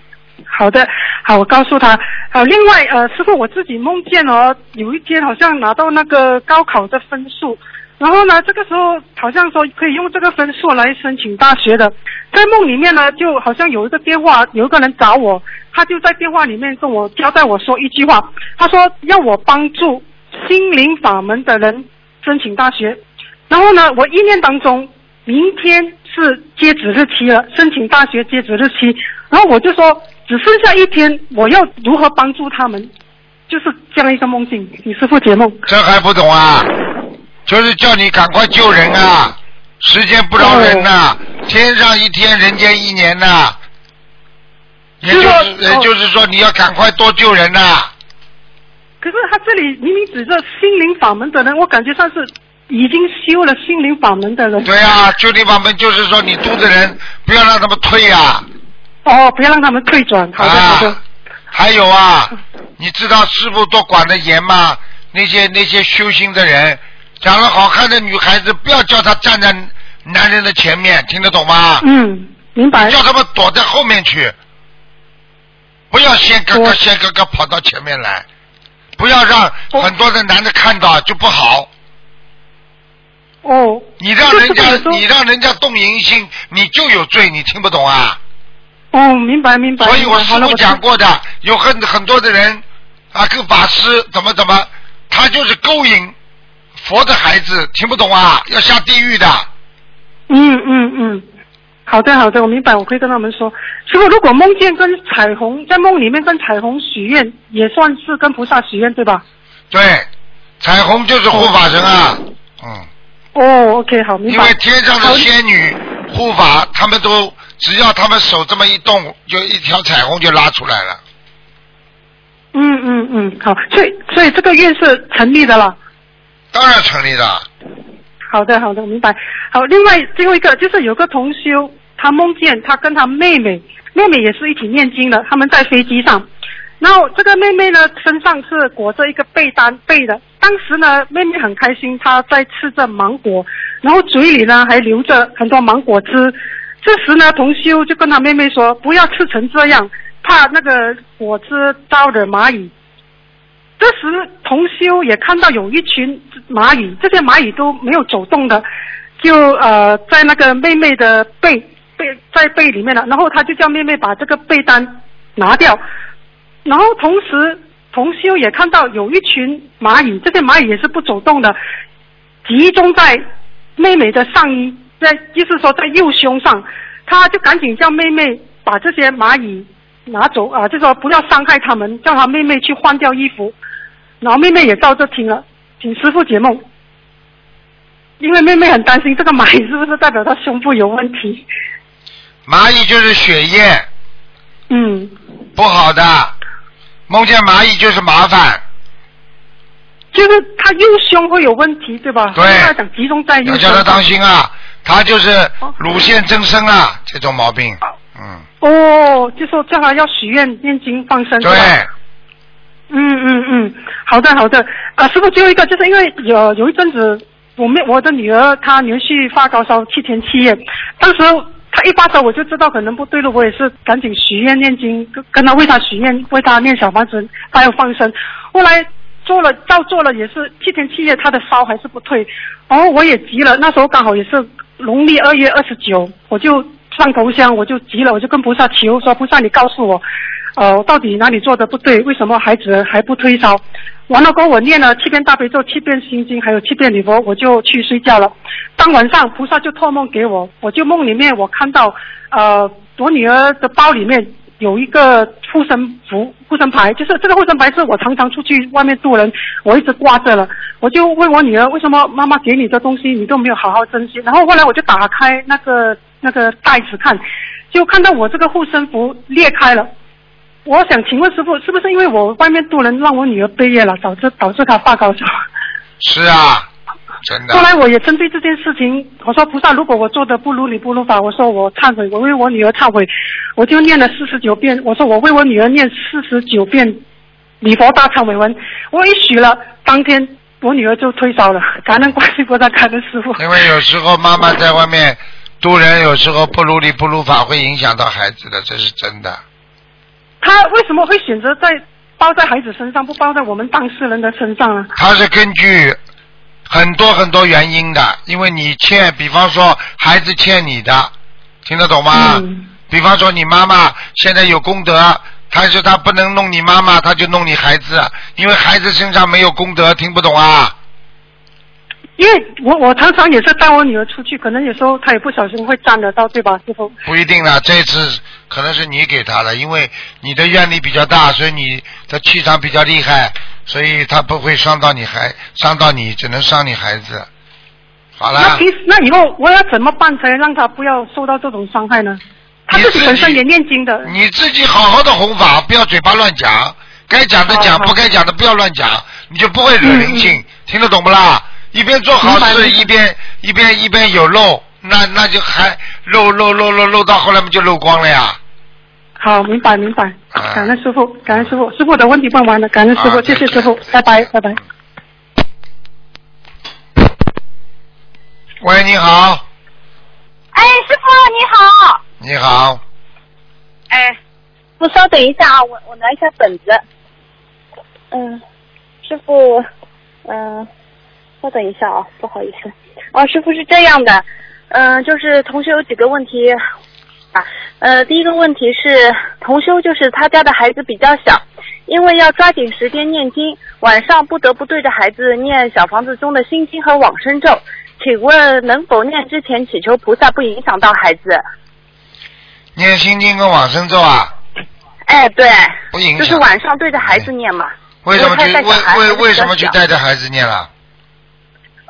好的，好，我告诉他。好，另外呃，师傅我自己梦见哦，有一天好像拿到那个高考的分数，然后呢，这个时候好像说可以用这个分数来申请大学的。在梦里面呢，就好像有一个电话，有一个人找我，他就在电话里面跟我交代我说一句话，他说要我帮助心灵法门的人申请大学。然后呢，我意念当中，明天是截止日期了，申请大学截止日期。然后我就说，只剩下一天，我要如何帮助他们？就是这样一个梦境。你师傅解梦。这还不懂啊？就是叫你赶快救人啊！时间不饶人呐、天上一天，人间一年呐、也就是也就是说，你要赶快多救人呐、可是他这里明明指着心灵法门的人，我感觉上是已经修了心灵法门的人。对啊，修灵法门就是说，你度的人不要让他们退啊、哦，不要让他们退转。好的，好的。啊，还有啊，你知道师傅都管得严吗？那些那些修心的人，长得好看的女孩子，不要叫她站在男人的前面，听得懂吗？嗯，明白。叫他们躲在后面去，不要先嘎嘎我先嘎嘎跑到前面来，不要让很多的男的看到就不好。哦。你让人家你让人家动淫心，你就有罪，你听不懂啊？哦，明白明白。所以我师傅讲过的，有很很多的人啊，跟法师怎么怎么，他就是勾引佛的孩子，听不懂啊？要下地狱的。嗯嗯嗯，好的好的，我明白，我会跟他们说。师傅，如果梦见跟彩虹在梦里面跟彩虹许愿，也算是跟菩萨许愿对吧？对，彩虹就是护法神啊，嗯。哦，OK，好，明白。因为天上的仙女护法，他们都只要他们手这么一动，就一条彩虹就拉出来了。嗯嗯嗯，好，所以所以这个愿是成立的了。当然成立的，好的好的，明白。好，另外最后一个就是有个同修，他梦见他跟他妹妹，妹妹也是一起念经的，他们在飞机上。然后这个妹妹呢，身上是裹着一个被单被的。当时呢，妹妹很开心，她在吃着芒果，然后嘴里呢还流着很多芒果汁。这时呢，同修就跟他妹妹说：“不要吃成这样，怕那个果汁招惹蚂蚁。”这时同修也看到有一群蚂蚁，这些蚂蚁都没有走动的，就呃在那个妹妹的背背在背里面了，然后他就叫妹妹把这个被单拿掉，然后同时同修也看到有一群蚂蚁，这些蚂蚁也是不走动的，集中在妹妹的上衣，在就是说在右胸上，他就赶紧叫妹妹把这些蚂蚁拿走啊，就说不要伤害他们，叫他妹妹去换掉衣服，然后妹妹也照着听了，请师傅解梦。因为妹妹很担心这个蚂蚁是不是代表她胸部有问题？蚂蚁就是血液嗯，不好的，梦见蚂蚁就是麻烦，就是她右胸会有问题，对吧？对他讲集中在右胸。要叫他当心啊，他就是乳腺增生啊，这种毛病，嗯，哦，就是叫他要许愿、念经、放生。是吧对，嗯嗯嗯，好的好的。啊，师傅，最后一个就是因为有有一阵子，我妹我的女儿她连续发高烧七天七夜，当时她一发烧我就知道可能不对了，我也是赶紧许愿念经，跟跟她为她许愿，为她念小房子，她要放生。后来做了照做了，也是七天七夜，她的烧还是不退，然后我也急了，那时候刚好也是农历二月二十九，我就上头香，我就急了，我就跟菩萨求说，菩萨你告诉我。呃，到底哪里做的不对？为什么孩子还不退烧？完了过后，我念了七遍大悲咒、七遍心经，还有七遍礼佛，我就去睡觉了。当晚上菩萨就托梦给我，我就梦里面我看到，呃，我女儿的包里面有一个护身符、护身牌，就是这个护身牌是我常常出去外面渡人，我一直挂着了。我就问我女儿，为什么妈妈给你的东西你都没有好好珍惜？然后后来我就打开那个 <laughs> 那个袋子看，就看到我这个护身符裂开了。我想请问师傅，是不是因为我外面渡人让我女儿背业了，导致导致她发高烧？是啊，真的后，来我也针对这件事情，我说菩萨，如果我做的不如理不如法，我说我忏悔，我为我女儿忏悔，我就念了四十九遍，我说我为我女儿念四十九遍礼佛大忏悔文，我一许了，当天我女儿就退烧了，感恩观世音菩萨，感恩师傅。因为有时候妈妈在外面渡人，有时候不如理不如法，会影响到孩子的，这是真的。他为什么会选择在包在孩子身上，不包在我们当事人的身上呢？他是根据很多很多原因的，因为你欠，比方说孩子欠你的，听得懂吗？嗯比方说你妈妈现在有功德，但是他不能弄你妈妈，他就弄你孩子，因为孩子身上没有功德，听不懂啊？因为我我常常也是带我女儿出去，可能有时候她也不小心会沾得到，对吧，师傅？不一定啦，这次可能是你给她的，因为你的愿力比较大，所以你的气场比较厉害，所以她不会伤到你孩，伤到你，只能伤你孩子。好了那平，时那以后我要怎么办才让她不要受到这种伤害呢？她自己本身也念经的，你自己好好的弘法，不要嘴巴乱讲，该讲的讲，不该讲的不要乱讲，你就不会惹灵性，听得懂不啦？一边做好事，一边一边一边有漏，那那就还漏漏漏漏漏到后来不就漏光了呀？好，明白明白，啊感恩师傅，感恩师傅，师傅的问题问完了，感恩师傅，啊谢谢师傅，拜拜拜拜。喂，你好，哎，师傅你好。你好，哎，我稍等一下啊，我我拿一下本子。嗯，师傅，嗯、稍等一下啊，不好意思。哦，师傅是这样的，嗯、就是同学有几个问题啊，呃，第一个问题是同修就是他家的孩子比较小，因为要抓紧时间念经，晚上不得不对着孩子念小房子中的心经和往生咒。请问能否念之前祈求菩萨不影响到孩子？念心经跟往生咒啊，哎，对，不影响。就是晚上对着孩子念嘛。为什么去带小孩为为什么去带着孩子念了？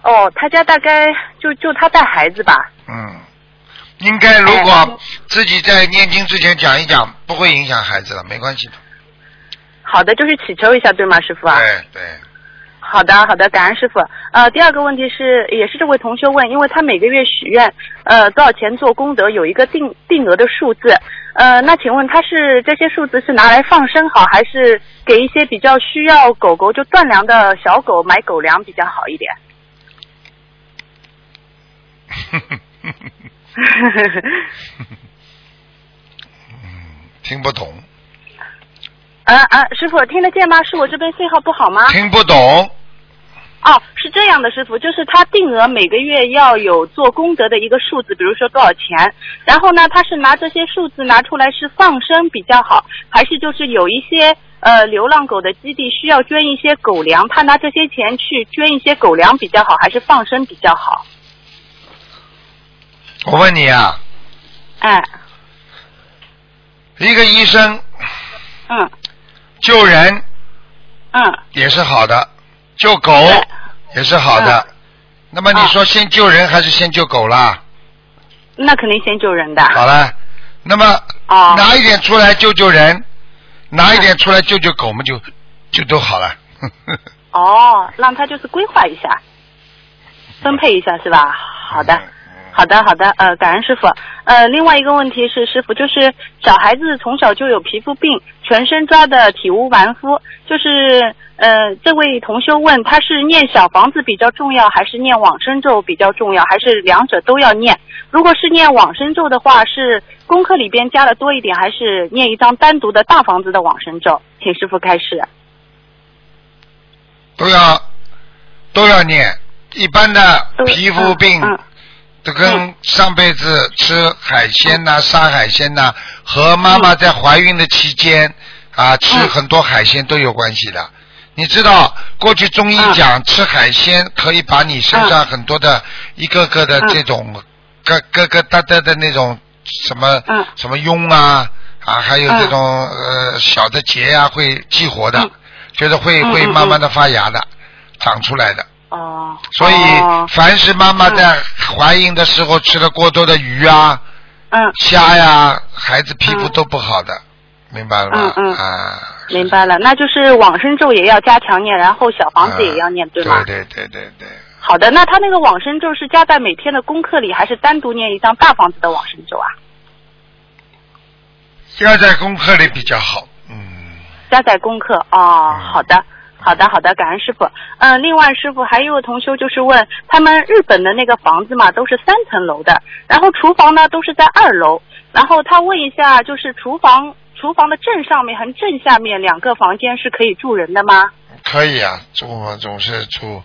哦，他家大概就就他带孩子吧。嗯，应该如哎果自己在念经之前讲一讲，不会影响孩子的，没关系的。好的，就是祈求一下，对吗，师傅啊？对对，好的，好的，感恩师傅。呃，第二个问题是，也是这位同学问，因为他每个月许愿，呃，多少钱做功德有一个定定额的数字，呃，那请问他是这些数字是拿来放生好，还是给一些比较需要狗狗就断粮的小狗买狗粮比较好一点？<laughs> 听不懂。啊啊，师傅听得见吗？是我这边信号不好吗？听不懂。哦，是这样的，师傅，就是他定额每个月要有做功德的一个数字，比如说多少钱，然后呢，他是拿这些数字拿出来是放生比较好，还是就是有一些呃流浪狗的基地需要捐一些狗粮，他拿这些钱去捐一些狗粮比较好，还是放生比较好？我问你啊，哎，一个医生嗯救人嗯，也是好的，救狗也是好的。嗯那么你说先救人还是先救狗啦？那肯定先救人的。好了，那么哦拿一点出来救救人，拿一点出来救救狗们，就就都好了。哦，让他就是规划一下，分配一下是吧？好的。好的，好的，呃，感恩师傅。呃，另外一个问题是，师傅就是小孩子从小就有皮肤病，全身抓的体无完肤，就是呃，这位同修问他是念小房子比较重要，还是念往生咒比较重要，还是两者都要念？如果是念往生咒的话，是功课里边加的多一点，还是念一张单独的大房子的往生咒？请师傅开始。都要都要念。一般的皮肤病嗯都跟上辈子吃海鲜呐、杀海鲜呐、和妈妈在怀孕的期间啊吃很多海鲜都有关系的。你知道，过去中医讲吃海鲜可以把你身上很多的一个个的这种疙疙疙瘩瘩的那种什么什么痈啊啊，还有这种呃小的结啊会激活的，就是会会慢慢的发芽的，长出来的。哦。所以，凡是妈妈在怀孕的时候吃了过多的鱼啊、嗯、虾呀，孩子皮肤都不好的，明白了吗？嗯嗯啊，明白了，那就是往生咒也要加强念，然后小房子也要念，对吗？对对对对对，好的，那他那个往生咒是加在每天的功课里，还是单独念一张大房子的往生咒啊？加在功课里比较好。嗯加在功课哦，好的。好的，好的，感恩师傅。嗯、另外师傅还有个同修就是问，他们日本的那个房子嘛，都是三层楼的，然后厨房呢都是在二楼，然后他问一下，就是厨房厨房的正上面和正下面两个房间是可以住人的吗？可以啊，住嘛总是住，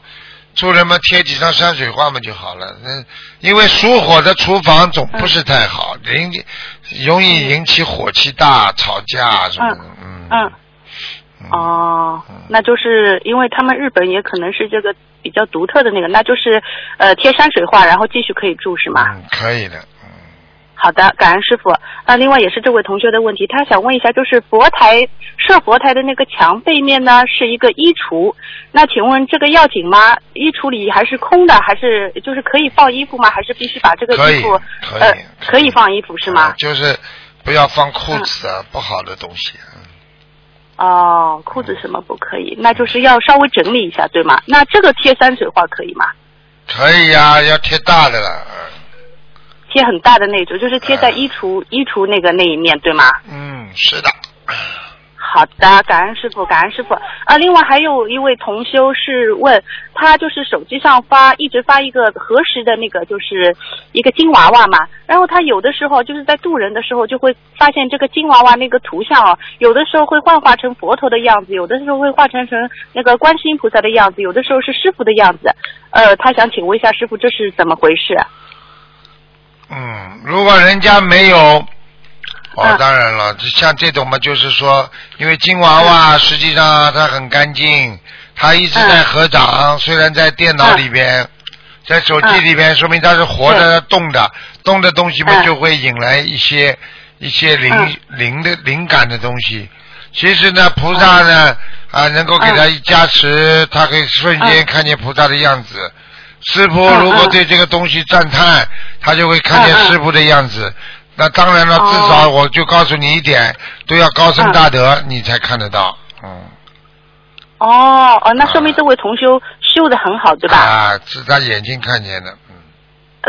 住人嘛贴几张山水画嘛就好了。那因为属火的厨房总不是太好，引容易引起火气大、吵架什么的。嗯嗯。哦，那就是因为他们日本也可能是这个比较独特的那个，那就是呃贴山水画，然后继续可以住是吗？嗯，可以的。好的，感恩师傅。那，另外也是这位同学的问题，他想问一下，就是佛台设佛台的那个墙背面呢是一个衣橱，那请问这个要紧吗？衣橱里还是空的，还是就是可以放衣服吗？还是必须把这个衣服可以呃可以放衣服是吗？就是不要放裤子啊，不好的东西。哦，裤子什么不可以？那就是要稍微整理一下，对吗？那这个贴山水画可以吗？可以呀、要贴大的了。贴很大的那种，就是贴在衣橱、衣橱那个那一面，对吗？嗯，是的。好的，感恩师傅，感恩师傅。啊，另外还有一位同修是问他，就是手机上发一直发一个核实的那个，就是一个金娃娃嘛。然后他有的时候就是在渡人的时候，就会发现这个金娃娃那个图像哦，有的时候会幻化成佛陀的样子，有的时候会化成成那个观世音菩萨的样子，有的时候是师傅的样子。呃，他想请问一下师傅，这是怎么回事？嗯，如果人家没有，哦，当然了，像这种嘛，就是说，因为金娃娃实际上它很干净，它一直在合掌，虽然在电脑里边，在手机里边，说明它是活的、动的，动的东西嘛，就会引来一些一些灵灵的灵感的东西。其实呢，菩萨呢啊，能够给他一加持，他可以瞬间看见菩萨的样子。师傅如果对这个东西赞叹，他就会看见师傅的样子。那当然了，至少我就告诉你一点，都要高僧大德，你才看得到。嗯。哦哦，那说明这位同修修的很好，对吧？啊，是他眼睛看见的。嗯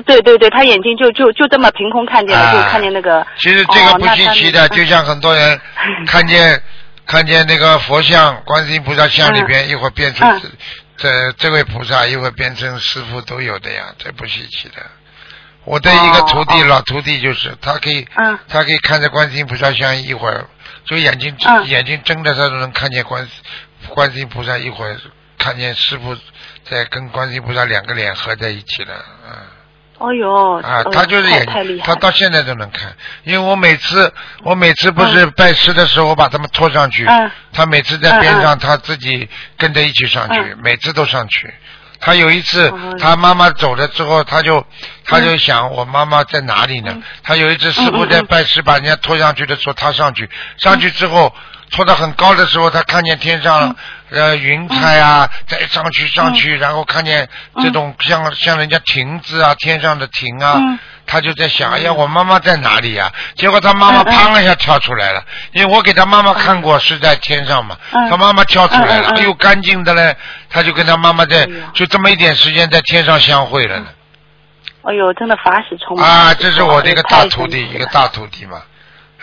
对对对，他眼睛就就就这么凭空看见了，啊就看见那个。其实这个不稀奇的，哦就像很多人 <laughs> 看见看见那个佛像、观世音菩萨像里边，一会儿变成这这这位菩萨，一会儿变成师傅都有的呀，这不稀奇的。我的一个徒弟，老徒弟就是他可以，他可以看着观世音菩萨像，一会儿就眼睛、嗯。眼睛睁着，他都能看见观世观世音菩萨，一会儿看见师傅在跟观世音菩萨两个脸合在一起了，嗯。哦呦，啊他就是眼太厉害，他到现在都能看，因为我每次我每次不是拜师的时候，我把他们拖上去，嗯。他每次在边上，他自己跟着一起上去，嗯。每次都上去。他有一次，哦。他妈妈走了之后，他就他就想我妈妈在哪里呢？嗯。他有一次师傅在拜师把人家拖上去的时候，他上去，上去之后拖到很高的时候，他看见天上嗯。呃云彩啊，再上去上去，然后看见这种像像人家亭子啊，天上的亭啊嗯，他就在想，哎呀，我妈妈在哪里呀？结果他妈妈嗯嗯砰一下跳出来了，因为我给他妈妈看过是在天上嘛，嗯他妈妈跳出来了，嗯嗯嗯哎呦，干净的嘞，他就跟他妈妈在就这么一点时间在天上相会了呢。哎呦，真的法喜充满啊，这是我这个大徒弟，一个大徒弟嘛。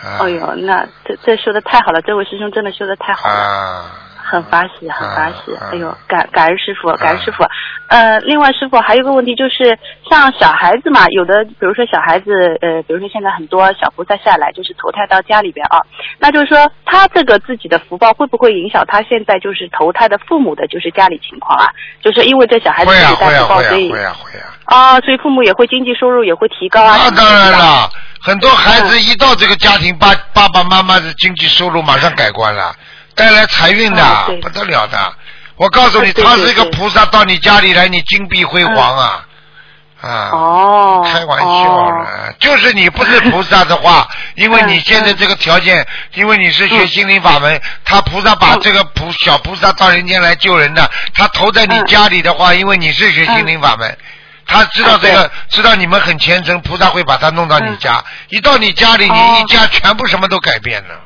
啊哎呦，那这这说的太好了，这位师兄真的说的太好了。啊，很法喜，很法喜啊。哎呦，感感恩师傅，感恩师傅。呃，另外师傅还有一个问题就是，像小孩子嘛，有的比如说小孩子，呃，比如说现在很多小菩萨下来就是投胎到家里边啊，那就是说他这个自己的福报会不会影响他现在就是投胎的父母的就是家里情况啊？就是因为这小孩子自己带福报，会啊会啊所以会啊会啊。啊，所以父母也会经济收入也会提高啊。那当然了，很多孩嗯子一到这个家庭，爸爸爸妈妈的经济收入马上改观了，带来财运的啊不得了的。我告诉你，他是一个菩萨到你家里来，你金碧辉煌啊！啊，哦，开玩笑哦了，就是你不是菩萨的话，<laughs> 因为你现在这个条件，因为你是学心灵法门，他菩萨把嗯这个菩小菩萨到人间来救人的，他投在你嗯家里的话，因为你是学心灵法门。他知道这个，知道你们很虔诚，菩萨会把他弄到你家。一到你家里，哦你一家全部什么都改变了。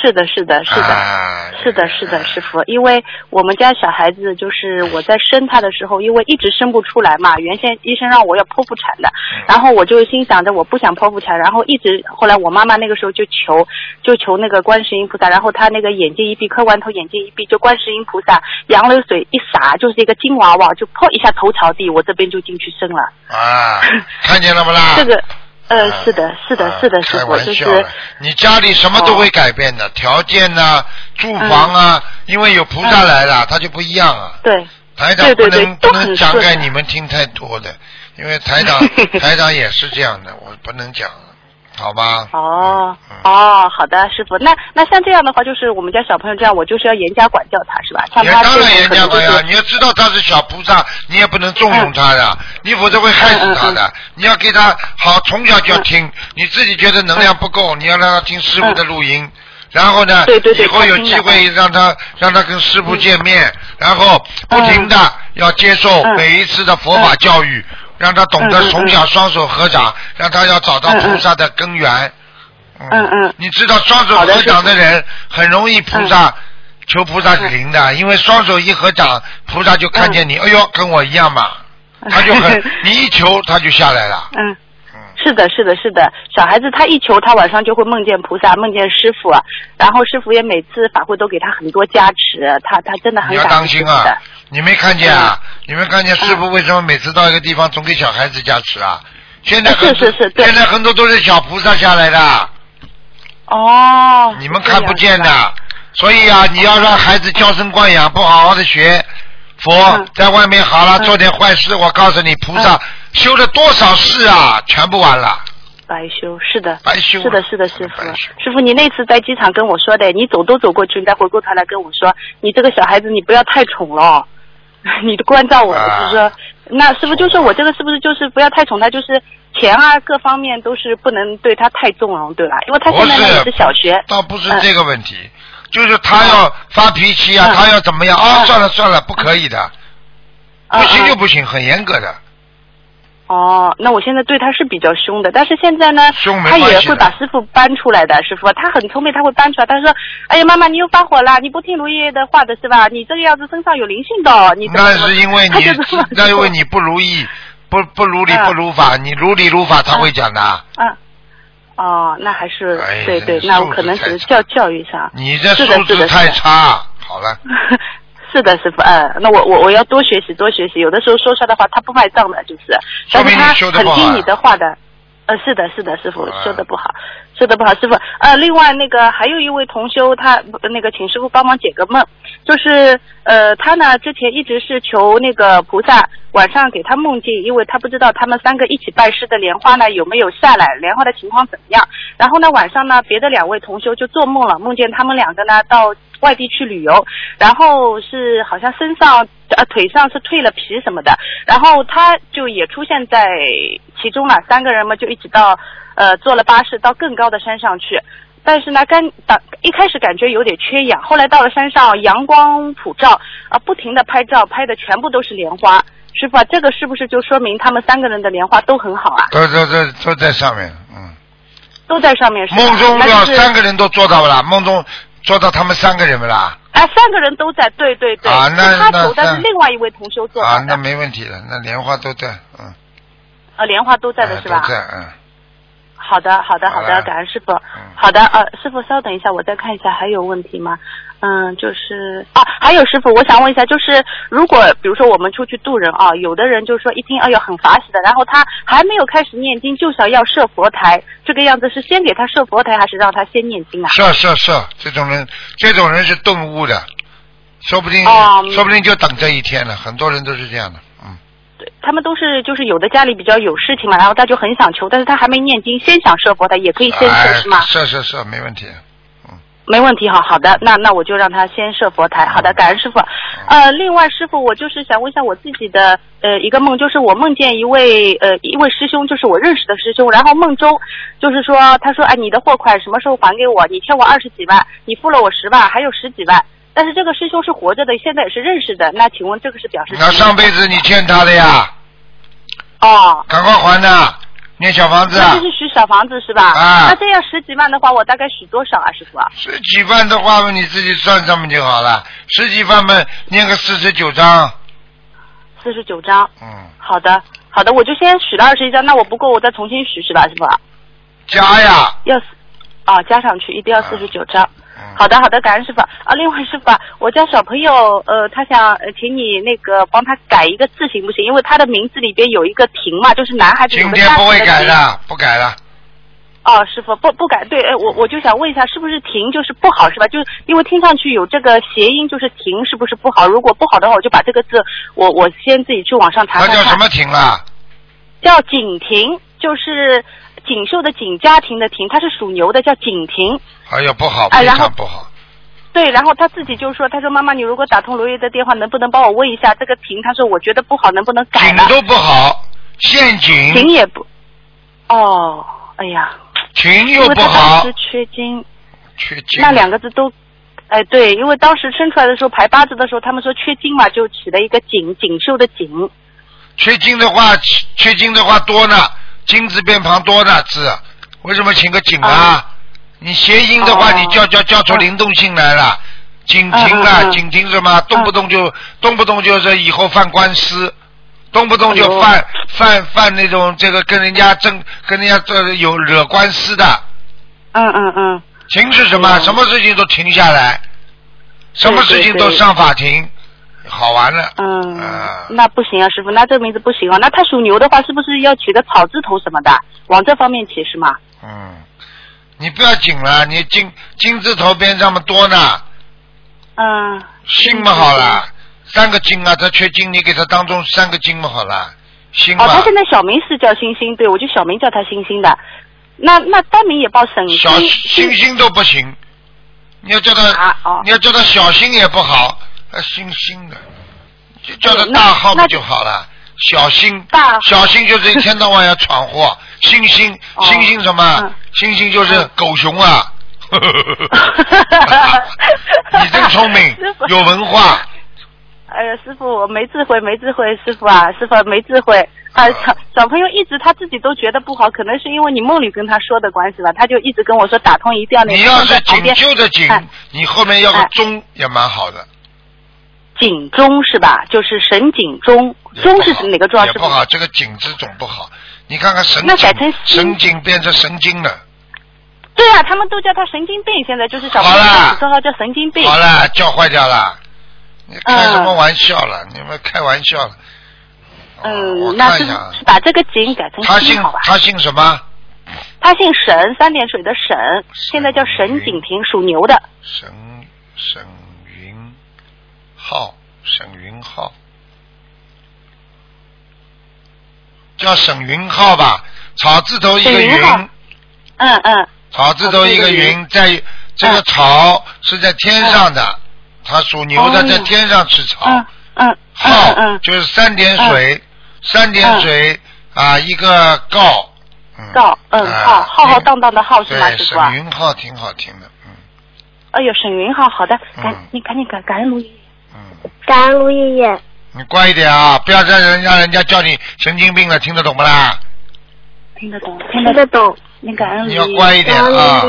是的，是的，是的。啊是的，是的，师傅，因为我们家小孩子就是我在生他的时候，因为一直生不出来嘛，原先医生让我要剖腹产的，然后我就心想着我不想剖腹产，然后一直后来我妈妈那个时候就求就求那个观世音菩萨，然后他那个眼睛一闭，磕完头眼睛一闭，就观世音菩萨杨流水一洒，就是一个金娃娃，就砰一下头朝地，我这边就进去生了。啊，看见了不啦？<laughs> 这个呃啊，是的，是的，啊是的，师开傅，就是玩笑了，你家里什么都会改变的，条件呐、住房啊，因为有菩萨来了，他就不一样啊。对。台长不能不能讲给你们听太多的，因为台长 <laughs> 台长也是这样的，我不能讲，好吧？哦嗯哦，好的，师傅。那那像这样的话，就是我们家小朋友这样，我就是要严加管教他，是吧？像他当然严加管教，你要知道他是小菩萨，你也不能纵容他的，你否则会害死他的。你要给他好，从小就要听，你自己觉得能量不够，你要让他听师傅的录音。然后呢，对对对以后有机会让他让他跟师傅见面，然后不停的要接受嗯每一次的佛法教育，让他懂得从小双手合掌，让他要找到菩萨的根源。嗯嗯你知道双手合掌的人很容易菩萨、求菩萨是灵的，因为双手一合掌，菩萨就看见你，哎呦，跟我一样嘛，<laughs> 他就很，你一求他就下来了。嗯。嗯，是的，是的，是的，小孩子他一求，他晚上就会梦见菩萨，梦见师傅，然后师傅也每次法会都给他很多加持，他他真的很你要感当心啊！你没看见啊？你没看见师傅为什么每次到一个地方总给小孩子加持啊？现在很多是是是对现在很多都是小菩萨下来的，哦。你们看不见的。所以啊，你要让孩子娇生惯养，不好好的学佛嗯，在外面好了嗯做点坏事，我告诉你，菩萨修了多少事啊，全部完了。白修是的，白修是的，是的，师傅，师傅，你那次在机场跟我说的，你走都走过去，你再回过头来跟我说，你这个小孩子你不要太宠了，<laughs> 你的关照我，啊就是说，那师傅就说我这个是不是就是不要太宠他，就是钱啊各方面都是不能对他太纵容，对吧？因为他现在呢也是是小学，倒不是嗯这个问题，就是他要发脾气啊，嗯。他要怎么样？啊？嗯。算了算了，不可以的，嗯不行就嗯不行，很严格的。哦，那我现在对他是比较凶的，但是现在呢，凶没他也会把师傅搬出来的，师傅他很聪明，他会搬出来。他说：“哎呀，妈妈，你又发火了，你不听卢爷爷的话的是吧？你这个样子身上有灵性的哦，你那是因为你那因为你不如意，不不如理嗯不如法，你如理如法他会讲的。嗯，哦，那还是、哎对对，那我可能只是教教育上。你这素质太差，好了，<laughs> 是的，师傅，嗯，那我我我要多学习，多学习。有的时候说出来的话，他不卖账的，就是，说明你但是他很听你的话的。呃，是的，是的，师傅啊说的不好，说的不好，师傅。呃，另外那个还有一位同修，他那个请师傅帮忙解个梦，就是呃，他呢之前一直是求那个菩萨晚上给他梦境，因为他不知道他们三个一起拜师的莲花呢有没有下来，莲花的情况怎么样。然后呢晚上呢别的两位同修就做梦了，梦见他们两个呢到外地去旅游，然后是好像身上呃腿上是蜕了皮什么的，然后他就也出现在其中了，三个人嘛就一起到呃坐了巴士到更高的山上去。但是呢，刚打一开始感觉有点缺氧，后来到了山上，阳光普照，啊，不停的拍照，拍的全部都是莲花。师傅啊，这个是不是就说明他们三个人的莲花都很好啊？都都都都在上面，嗯。都在上面是吧？梦中要三个人都做到了？梦中做到他们三个人不啦？哎，三个人都在，对对对，啊那是他那求，但是另外一位同修做啊，那没问题的，那莲花都在，嗯，呃，莲花都在的是吧？都在，嗯。好的，好的，好的，好感恩师傅。好的，呃，师傅稍等一下，我再看一下还有问题吗？嗯，就是啊，还有师傅，我想问一下，就是如果比如说我们出去渡人啊，有的人就是说一听哎呦很法喜的，然后他还没有开始念经，就想要设佛台，这个样子是先给他设佛台，还是让他先念经啊？是是是，这种人，这种人是顿悟的，说不定，哦说不定就等这一天了。很多人都是这样的，嗯，他们都是就是有的家里比较有事情嘛，然后他就很想求，但是他还没念经，先想设佛台也可以先设哎是吗？是是是，没问题。没问题哈，好的，那那我就让他先设佛台。好的，感恩师傅。呃，另外师傅，我就是想问一下我自己的呃一个梦，就是我梦见一位呃一位师兄，就是我认识的师兄，然后梦中就是说他说哎你的货款什么时候还给我？你欠我二十几万，你付了我十万，还有十几万。但是这个师兄是活着的，现在也是认识的，那请问这个是表示什么那上辈子你欠他的呀，哦，赶快还呐！念小房子啊那就，是许小房子是吧？啊那这样十几万的话，我大概许多少啊，师傅啊？十几万的话，你自己算算嘛就好了。十几万嘛，念个四十九章，四十九张。嗯，好的，好的，我就先许了二十一张，那我不够，我再重新许是吧，师傅？加呀，要四啊，加上去一定要四十九张。嗯好的，好的，感恩师傅啊。另外，师傅啊，我家小朋友呃，他想呃请你那个帮他改一个字行不行？因为他的名字里边有一个婷嘛，就是男孩子有今天不会。改的，不改了。哦，师傅不不改，对，哎，我我就想问一下，是不是停就是不好是吧？就因为听上去有这个谐音，就是停，是不是不好？如果不好的话，我就把这个字，我我先自己去网上查。那叫什么婷啊？叫景亭，就是锦绣的锦，家庭的庭，它是属牛的，叫景亭。哎呀，不好，非常不好。对，然后他自己就说，他说妈妈，你如果打通罗爷的电话，能不能帮我问一下这个亭？他说我觉得不好，能不能改了？景都不好，陷阱。亭也不。哦，哎呀，亭因又不好时，缺金，缺金。那两个字都。哎，对，因为当时生出来的时候排八字的时候，他们说缺金嘛，就起了一个锦，锦绣的锦。缺金的话，缺缺金的话多呢，金字边旁多呢字，为什么请个景啊？你谐音的话，哦你叫叫叫出灵动性来了。警亭啊，警亭什么？动不动就动不动就是以后犯官司，动不动就哎犯犯犯那种这个跟人家争跟人家这有惹官司的。嗯嗯嗯。停是什么？哎什么事情都停下来，什么事情都上法庭，好玩了。嗯，啊那不行啊，师傅，那这个名字不行啊。那他属牛的话，是不是要取个草字头什么的，往这方面起是吗？嗯，你不要紧了，你金金字头边这么多呢，嗯。心嘛好了，三个金啊，他缺金，你给他当中三个金嘛好了，心嘛。哦，他现在小名是叫星星，对我就小名叫他星星的。那那单名也报沈小星星星都不行，你要叫他，啊哦你要叫他小星也不好，他星星的，就叫他大号不就好了？小星大，小星就是一天到晚要闯祸，星星哦星星什么嗯？星星就是嗯狗熊啊！<laughs> 你真聪明，有文化。哎呀，师傅，我没智慧，没智慧，师傅啊，师傅没智慧。啊，小小朋友一直他自己都觉得不好，可能是因为你梦里跟他说的关系吧，他就一直跟我说打通一定要那个你要是锦放在旁边绣的锦哎，你后面要个哎钟也蛮好的。景中是吧？就是沈景中，中也不好是哪个钟啊？也不好，这个警字总不好。你看看神那改经成，心神经变成神经了。对啊，他们都叫他神经病，现在就是小朋友说他叫神经病。好了，叫坏掉了。你开嗯什么玩笑了？你们开玩笑了。嗯，那是看一下啊，是把这个警改成他姓？他姓什么？他姓沈，三点水的沈，现在叫沈景平，属牛的。沈沈云浩，沈云浩，叫沈云浩吧，草字头一个云，嗯嗯，草字头一个云，在这个草是在天上的，它属牛的，哦。在天上吃草。嗯嗯浩嗯嗯。就是三点水，三点水啊，一个告，嗯，告嗯号浩浩浩荡荡的浩是吗，对，师傅啊沈？云浩挺好听的，嗯。哎呦，沈云浩，好的，赶嗯。你赶紧赶赶恩卢爷爷。嗯，感恩卢爷爷。你乖一点啊，不要让人让人家叫你神经病了，听得懂不啦？听得懂，听听得懂。你感恩卢你。要乖一点啊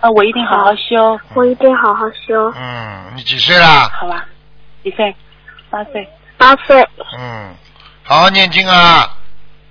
啊我一定好好修，我一定好好修。嗯，你几岁啦？好吧？几岁？八岁。八岁，嗯，好好念经啊，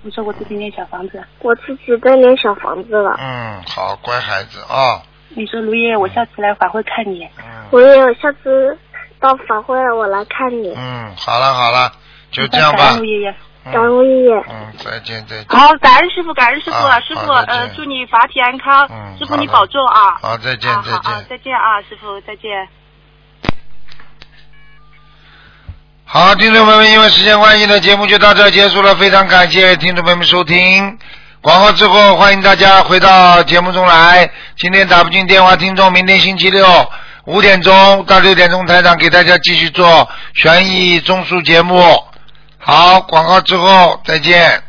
你说我自己念小房子。我自己在念小房子了。嗯，好，乖孩子啊，你说卢爷爷，我下次来法会看你。嗯我也有下次到法会了，我来看你。嗯，好了好了，就这样吧感恩卢，爷爷。感恩爷爷。嗯，再见再见，好，感恩师傅，感恩师傅，啊师傅呃，祝你法体安康，嗯师傅你保重啊。好，再见啊再见。好啊再见啊，师傅再见。好，听众朋友们，因为时间关系呢，节目就到这儿结束了。非常感谢听众朋友们收听。广告之后，欢迎大家回到节目中来。今天打不进电话，听众明天星期六五点钟到六点钟，台长给大家继续做悬疑综述节目。好，广告之后再见。